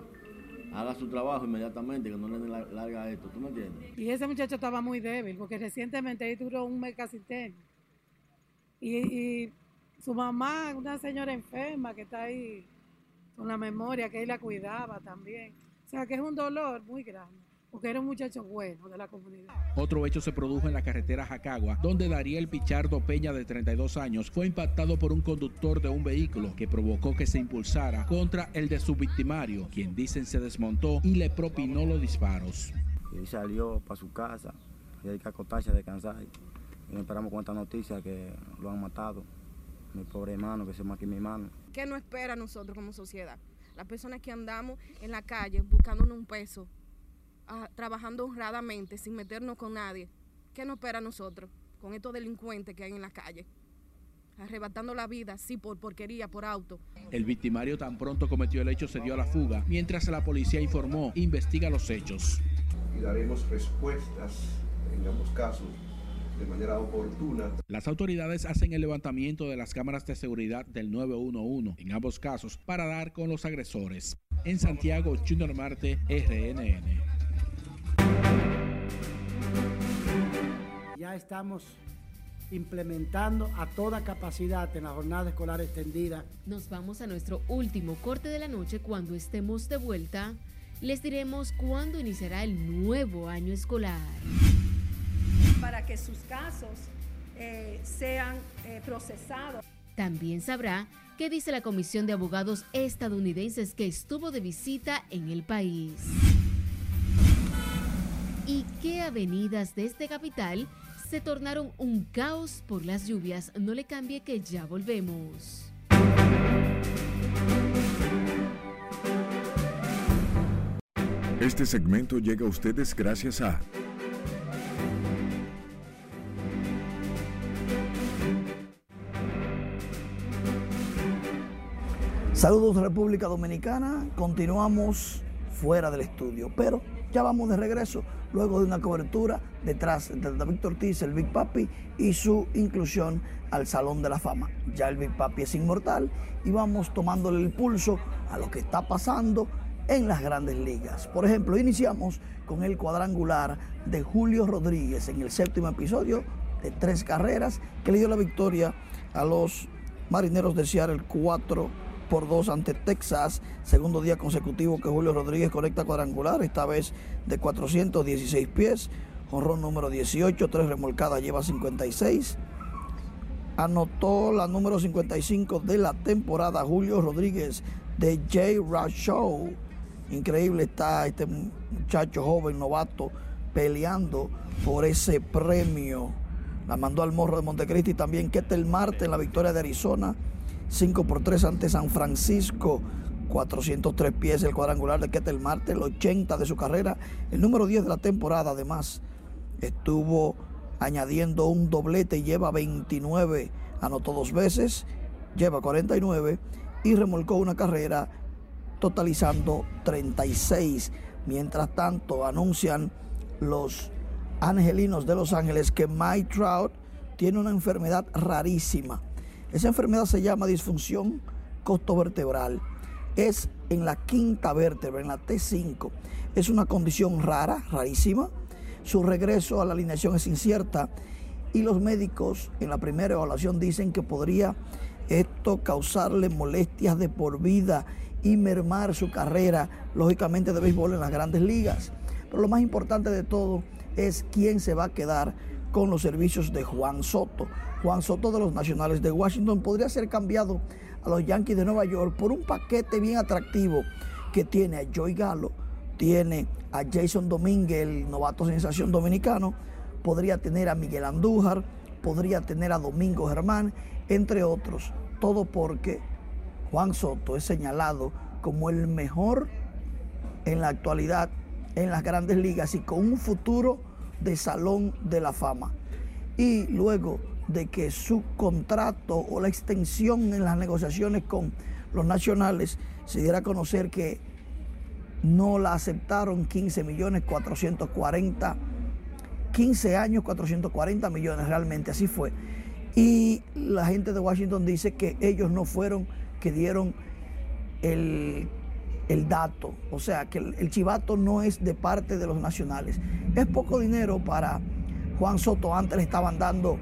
haga su trabajo inmediatamente, que no le den larga esto, ¿tú me entiendes? Y ese muchacho estaba muy débil, porque recientemente ahí duró un mes Y, y su mamá, una señora enferma que está ahí con la memoria, que él la cuidaba también. O sea que es un dolor muy grande porque era un muchacho bueno de la comunidad. Otro hecho se produjo en la carretera Jacagua, donde Dariel Pichardo Peña, de 32 años, fue impactado por un conductor de un vehículo que provocó que se impulsara contra el de su victimario, quien dicen se desmontó y le propinó los disparos. Y salió para su casa, y hay que acostarse a descansar. Y esperamos con esta noticia que lo han matado. Mi pobre hermano, que se aquí mi hermano. ¿Qué nos espera a nosotros como sociedad? Las personas que andamos en la calle buscándonos un peso trabajando honradamente, sin meternos con nadie. ¿Qué nos espera a nosotros con estos delincuentes que hay en la calle? Arrebatando la vida, sí, por porquería, por auto. El victimario tan pronto cometió el hecho se dio a la fuga, mientras la policía informó, investiga los hechos. Y daremos respuestas en ambos casos de manera oportuna. Las autoridades hacen el levantamiento de las cámaras de seguridad del 911 en ambos casos para dar con los agresores. En Santiago, Junior Marte, RNN. Ya estamos implementando a toda capacidad en la jornada escolar extendida. Nos vamos a nuestro último corte de la noche cuando estemos de vuelta. Les diremos cuándo iniciará el nuevo año escolar. Para que sus casos eh, sean eh, procesados. También sabrá qué dice la Comisión de Abogados estadounidenses que estuvo de visita en el país. ¿Y qué avenidas de este capital se tornaron un caos por las lluvias? No le cambie que ya volvemos. Este segmento llega a ustedes gracias a Saludos República Dominicana, continuamos fuera del estudio, pero ya vamos de regreso luego de una cobertura detrás de David Ortiz, el Big Papi y su inclusión al Salón de la Fama. Ya el Big Papi es inmortal y vamos tomándole el pulso a lo que está pasando en las grandes ligas. Por ejemplo, iniciamos con el cuadrangular de Julio Rodríguez en el séptimo episodio de tres carreras que le dio la victoria a los marineros de Seattle 4 por dos ante Texas. Segundo día consecutivo que Julio Rodríguez conecta cuadrangular, esta vez de 416 pies. Honrón número 18, tres remolcadas, lleva 56. Anotó la número 55 de la temporada Julio Rodríguez de J. Rush Show. Increíble está este muchacho joven, novato, peleando por ese premio. La mandó al Morro de Montecristi también Ketel Marte en la victoria de Arizona 5 por 3 ante San Francisco. 403 pies el cuadrangular de Ketel Marte, el 80 de su carrera, el número 10 de la temporada además. Estuvo añadiendo un doblete lleva 29, anotó dos veces, lleva 49 y remolcó una carrera totalizando 36. Mientras tanto, anuncian los angelinos de Los Ángeles que Mike Trout tiene una enfermedad rarísima esa enfermedad se llama disfunción costovertebral. Es en la quinta vértebra, en la T5. Es una condición rara, rarísima. Su regreso a la alineación es incierta y los médicos en la primera evaluación dicen que podría esto causarle molestias de por vida y mermar su carrera, lógicamente, de béisbol en las grandes ligas. Pero lo más importante de todo es quién se va a quedar con los servicios de Juan Soto. Juan Soto de los Nacionales de Washington podría ser cambiado a los Yankees de Nueva York por un paquete bien atractivo que tiene a Joey Galo, tiene a Jason Domínguez, el novato sensación dominicano, podría tener a Miguel Andújar, podría tener a Domingo Germán, entre otros. Todo porque Juan Soto es señalado como el mejor en la actualidad en las grandes ligas y con un futuro de Salón de la Fama. Y luego de que su contrato o la extensión en las negociaciones con los nacionales se diera a conocer que no la aceptaron 15 millones 440, 15 años 440 millones realmente, así fue. Y la gente de Washington dice que ellos no fueron, que dieron el el dato. O sea, que el, chivato no es de parte de los nacionales. Es poco dinero para Juan Soto. Antes le estaban dando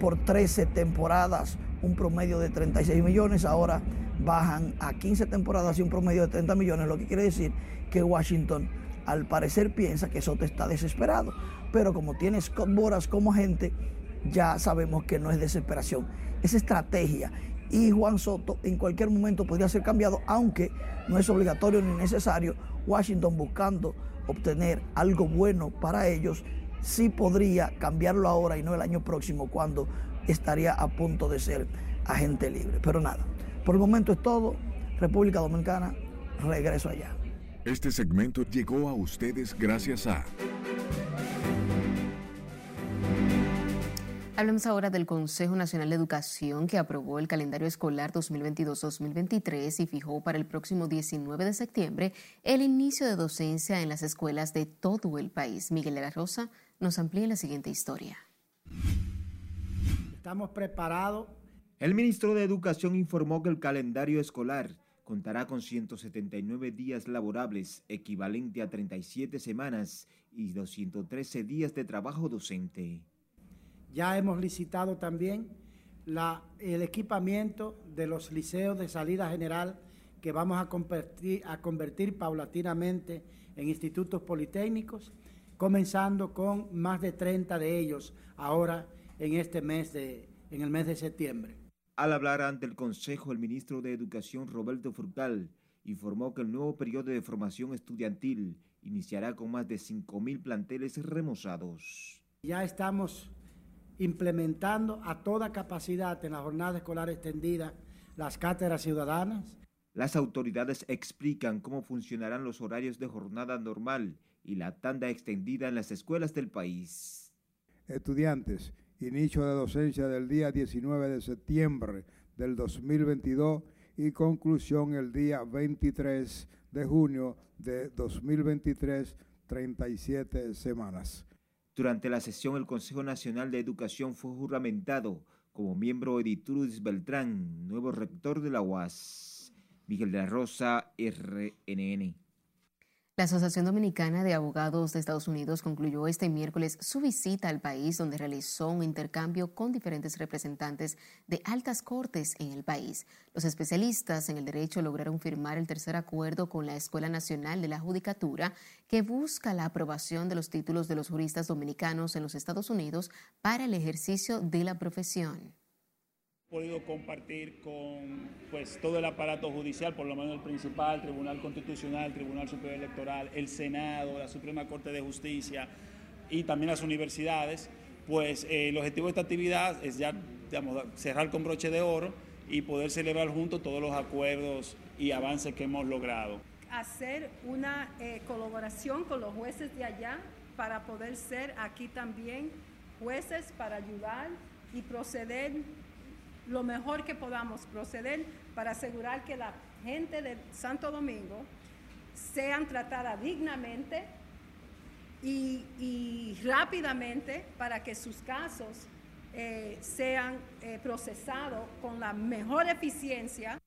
por 13 temporadas un promedio de 36 millones. Ahora bajan a 15 temporadas y un promedio de 30 millones. Lo que quiere decir que Washington al parecer piensa que Soto está desesperado. Pero como tiene Scott Boras como agente, ya sabemos que no es desesperación. Es estrategia y Juan Soto en cualquier momento podría ser cambiado, aunque no es obligatorio ni necesario. Washington buscando obtener algo bueno para ellos, sí podría cambiarlo ahora y no el año próximo cuando estaría a punto de ser agente libre. Pero nada, por el momento es todo. República Dominicana, regreso allá. Este segmento llegó a ustedes gracias a... Hablemos ahora del Consejo Nacional de Educación que aprobó el calendario escolar 2022-2023 y fijó para el próximo 19 de septiembre el inicio de docencia en las escuelas de todo el país. Miguel de la Rosa nos amplía la siguiente historia. Estamos preparados. El ministro de Educación informó que el calendario escolar contará con 179 días laborables, equivalente a 37 semanas y 213 días de trabajo docente. Ya hemos licitado también el equipamiento de los liceos de salida general que vamos a convertir, a convertir paulatinamente en institutos politécnicos, comenzando con más de 30 de ellos ahora en este mes de, en el mes de septiembre. Al hablar ante el Consejo, el ministro de Educación, Roberto Furcal, informó que el nuevo periodo de formación estudiantil iniciará con más de 5.000 planteles remozados. Ya estamos implementando a toda capacidad en la jornada escolar extendida las cátedras ciudadanas. Las autoridades explican cómo funcionarán los horarios de jornada normal y la tanda extendida en las escuelas del país. Estudiantes, inicio de docencia del día 19 de septiembre del 2022 y conclusión el día 23 de junio de 2023, 37 semanas. Durante la sesión, el Consejo Nacional de Educación fue juramentado como miembro de Editrudis Beltrán, nuevo rector de la UAS. Miguel de la Rosa, RNN. La Asociación Dominicana de Abogados de Estados Unidos concluyó este miércoles su visita al país donde realizó un intercambio con diferentes representantes de altas cortes en el país. Los especialistas en el derecho lograron firmar el tercer acuerdo con la Escuela Nacional de la Judicatura que busca la aprobación de los títulos de los juristas dominicanos en los Estados Unidos para el ejercicio de la profesión podido compartir con pues, todo el aparato judicial, por lo menos el principal, Tribunal Constitucional, Tribunal Superior Electoral, el Senado, la Suprema Corte de Justicia y también las universidades, pues eh, el objetivo de esta actividad es ya cerrar con broche de oro y poder celebrar juntos todos los acuerdos y avances que hemos logrado. Hacer una eh, colaboración con los jueces de allá para poder ser aquí también jueces para ayudar y proceder lo mejor que podamos proceder para asegurar que la gente de Santo Domingo sean tratada dignamente y, rápidamente para que sus casos eh, sean eh, procesados con la mejor eficiencia.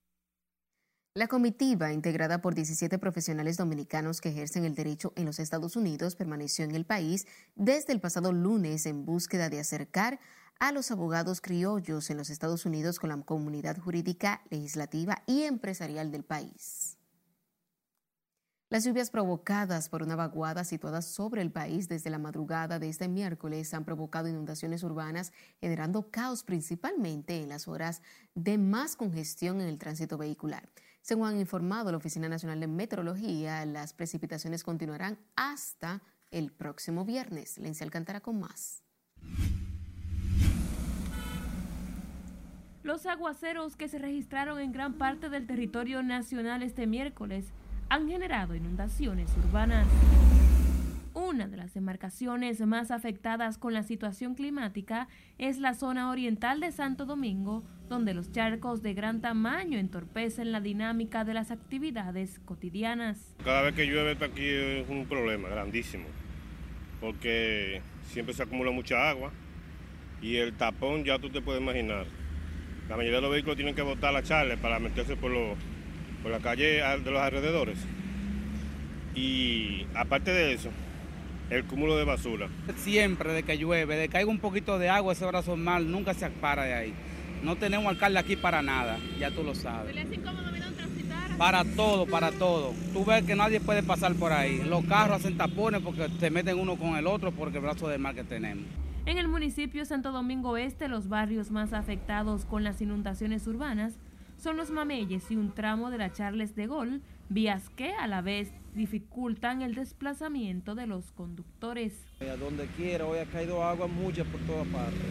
La comitiva, integrada por 17 profesionales dominicanos que ejercen el derecho en los Estados Unidos, permaneció en el país desde el pasado lunes en búsqueda de acercar a los abogados criollos en los Estados Unidos con la comunidad jurídica, legislativa y empresarial del país. Las lluvias provocadas por una vaguada situada sobre el país desde la madrugada de este miércoles han provocado inundaciones urbanas, generando caos principalmente en las horas de más congestión en el tránsito vehicular. Según han informado la Oficina Nacional de Meteorología, las precipitaciones continuarán hasta el próximo viernes. Lencia Alcántara con más. Los aguaceros que se registraron en gran parte del territorio nacional este miércoles han generado inundaciones urbanas. Una de las demarcaciones más afectadas con la situación climática es la zona oriental de Santo Domingo, donde los charcos de gran tamaño entorpecen la dinámica de las actividades cotidianas. Cada vez que llueve aquí es un problema grandísimo, porque siempre se acumula mucha agua y el tapón ya tú te puedes imaginar. La mayoría de los vehículos tienen que botar la charla para meterse por, por la calle de los alrededores. Y aparte de eso, el cúmulo de basura. Siempre de que llueve, de que hay un poquito de agua, ese brazo mal nunca se para de ahí. No tenemos alcalde aquí para nada, ya tú lo sabes. ¿Le incómodo transitar? Para todo, para todo. Tú ves que nadie puede pasar por ahí. Los carros hacen tapones porque se meten uno con el otro porque el brazo de mar que tenemos. En el municipio de Santo Domingo Este, los barrios más afectados con las inundaciones urbanas son los Mameyes y un tramo de la Charles de Gol, vías que a la vez dificultan el desplazamiento de los conductores. A donde quiera, hoy ha caído agua mucha por todas partes.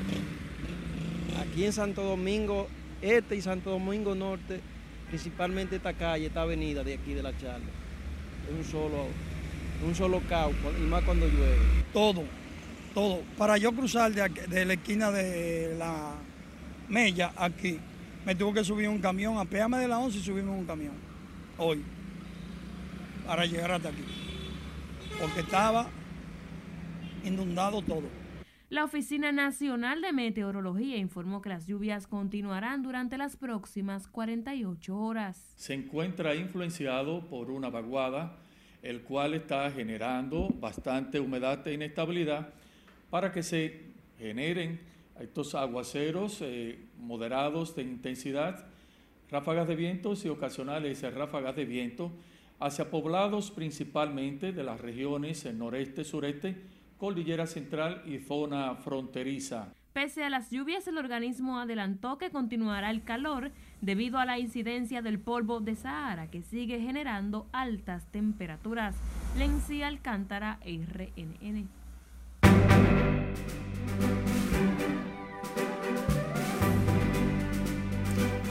Aquí en Santo Domingo Este y Santo Domingo Norte, principalmente esta calle, esta avenida de aquí de la Charles, es un solo, un solo caos, y más cuando llueve. Todo, todo. Para yo cruzar de, la esquina de la Mella aquí, me tuvo que subir un camión, apearme de la 11 y subirme un camión, hoy, para llegar hasta aquí. Porque estaba inundado todo. La Oficina Nacional de Meteorología informó que las lluvias continuarán durante las próximas 48 horas. Se encuentra influenciado por una vaguada, el cual está generando bastante humedad e inestabilidad para que se generen estos aguaceros eh, moderados de intensidad ráfagas de vientos y ocasionales ráfagas de viento hacia poblados principalmente de las regiones noreste, sureste, cordillera central y zona fronteriza. Pese a las lluvias, el organismo adelantó que continuará el calor debido a la incidencia del polvo de Sahara que sigue generando altas temperaturas. Lenci Alcántara, RNN.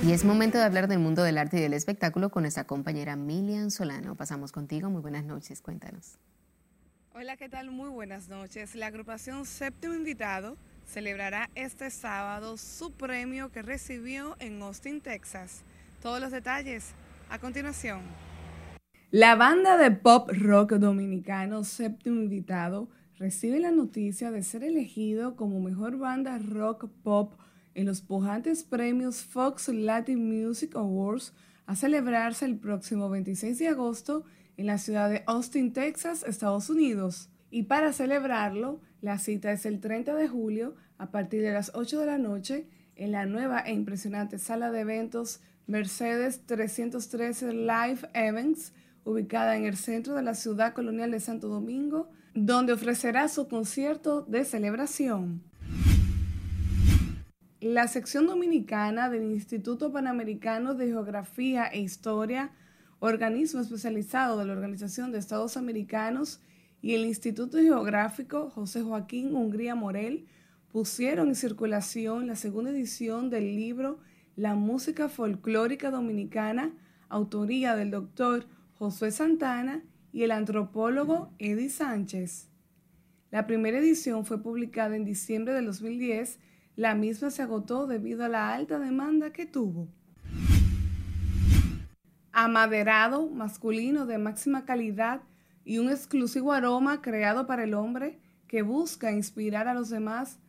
Y es momento de hablar del mundo del arte y del espectáculo con nuestra compañera Milian Solano. Pasamos contigo. Muy buenas noches. Cuéntanos. Hola, ¿qué tal? Muy buenas noches. La agrupación Séptimo Invitado celebrará este sábado su premio que recibió en Austin, Texas. Todos los detalles a continuación. La banda de pop rock dominicano Séptimo Invitado recibe la noticia de ser elegido como mejor banda rock pop en los pujantes premios Fox Latin Music Awards a celebrarse el próximo 26 de agosto en la ciudad de Austin, Texas, Estados Unidos. Y para celebrarlo, la cita es el 30 de julio a partir de las 8 de la noche en la nueva e impresionante sala de eventos Mercedes 313 Live Events, ubicada en el centro de la ciudad colonial de Santo Domingo, donde ofrecerá su concierto de celebración. La sección dominicana del Instituto Panamericano de Geografía e Historia, organismo especializado de la Organización de Estados Americanos, y el Instituto Geográfico José Joaquín Hungría Morel pusieron en circulación la segunda edición del libro La música folclórica dominicana, autoría del doctor José Santana y el antropólogo Eddie Sánchez. La primera edición fue publicada en diciembre de 2010 la misma se agotó debido a la alta demanda que tuvo. Amaderado masculino de máxima calidad y un exclusivo aroma creado para el hombre que busca inspirar a los demás.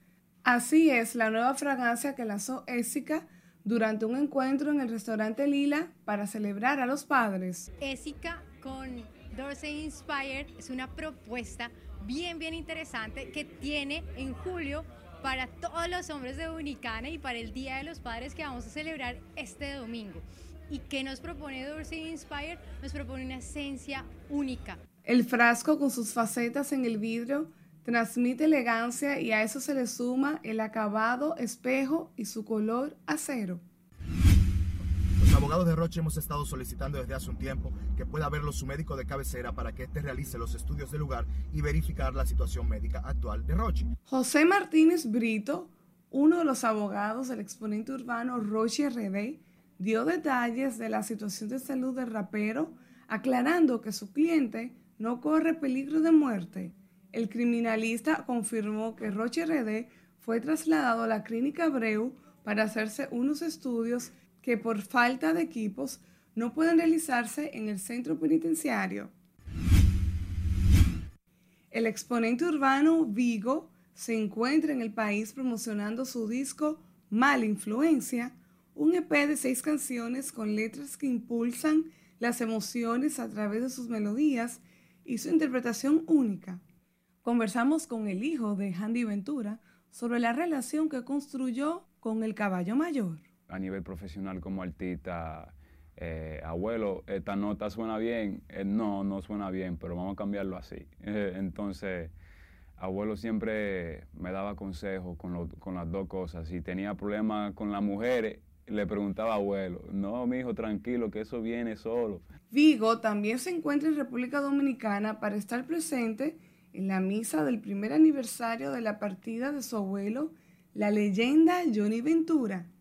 Así es la nueva fragancia que lanzó Ésica durante un encuentro en el restaurante Lila para celebrar a los padres. Ésica con Dorsey Inspired es una propuesta bien, bien interesante que tiene en julio para todos los hombres de Dominicana y para el Día de los Padres que vamos a celebrar este domingo. ¿Y qué nos propone Dorsey Inspire? Nos propone una esencia única. El frasco con sus facetas en el vidrio transmite elegancia y a eso se le suma el acabado espejo y su color acero abogados de Roche hemos estado solicitando desde hace un tiempo que pueda verlo su médico de cabecera para que éste realice los estudios del lugar y verificar la situación médica actual de Roche. José Martínez Brito, uno de los abogados del exponente urbano Roche RD, dio detalles de la situación de salud del rapero, aclarando que su cliente no corre peligro de muerte. El criminalista confirmó que Roche RD fue trasladado a la clínica Breu para hacerse unos estudios que por falta de equipos no pueden realizarse en el centro penitenciario. El exponente urbano Vigo se encuentra en el país promocionando su disco Mala Influencia, un EP de seis canciones con letras que impulsan las emociones a través de sus melodías y su interpretación única. Conversamos con el hijo de Handy Ventura sobre la relación que construyó con el caballo mayor a nivel profesional como artista, eh, abuelo, esta nota suena bien, eh, no, no suena bien, pero vamos a cambiarlo así. entonces, abuelo siempre me daba consejos con, con, las dos cosas. Si tenía problemas con las mujeres, le preguntaba a abuelo, no, mi hijo, tranquilo, que eso viene solo. Vigo también se encuentra en República Dominicana para estar presente en la misa del primer aniversario de la partida de su abuelo, la leyenda Johnny Ventura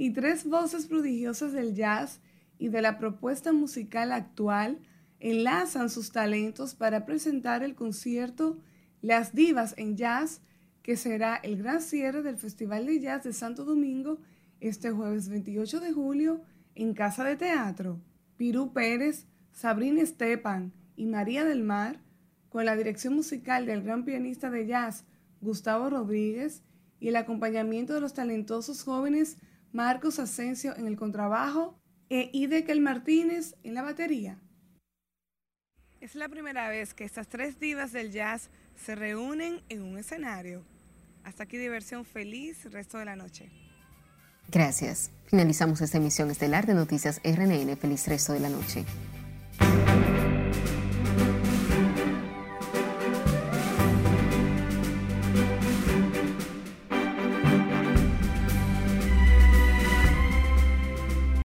y tres voces prodigiosas del jazz y de la propuesta musical actual enlazan sus talentos para presentar el concierto Las Divas en Jazz, que será el gran cierre del Festival de Jazz de Santo Domingo este jueves 28 de julio en Casa de Teatro. Pirú Pérez, Sabrina Estepan y María del Mar, con la dirección musical del gran pianista de jazz Gustavo Rodríguez y el acompañamiento de los talentosos jóvenes Marcos Asensio en el contrabajo e Idekel Martínez en la batería. Es la primera vez que estas tres divas del jazz se reúnen en un escenario. Hasta aquí diversión feliz resto de la noche. Gracias. Finalizamos esta emisión estelar de Noticias RNN. Feliz resto de la noche.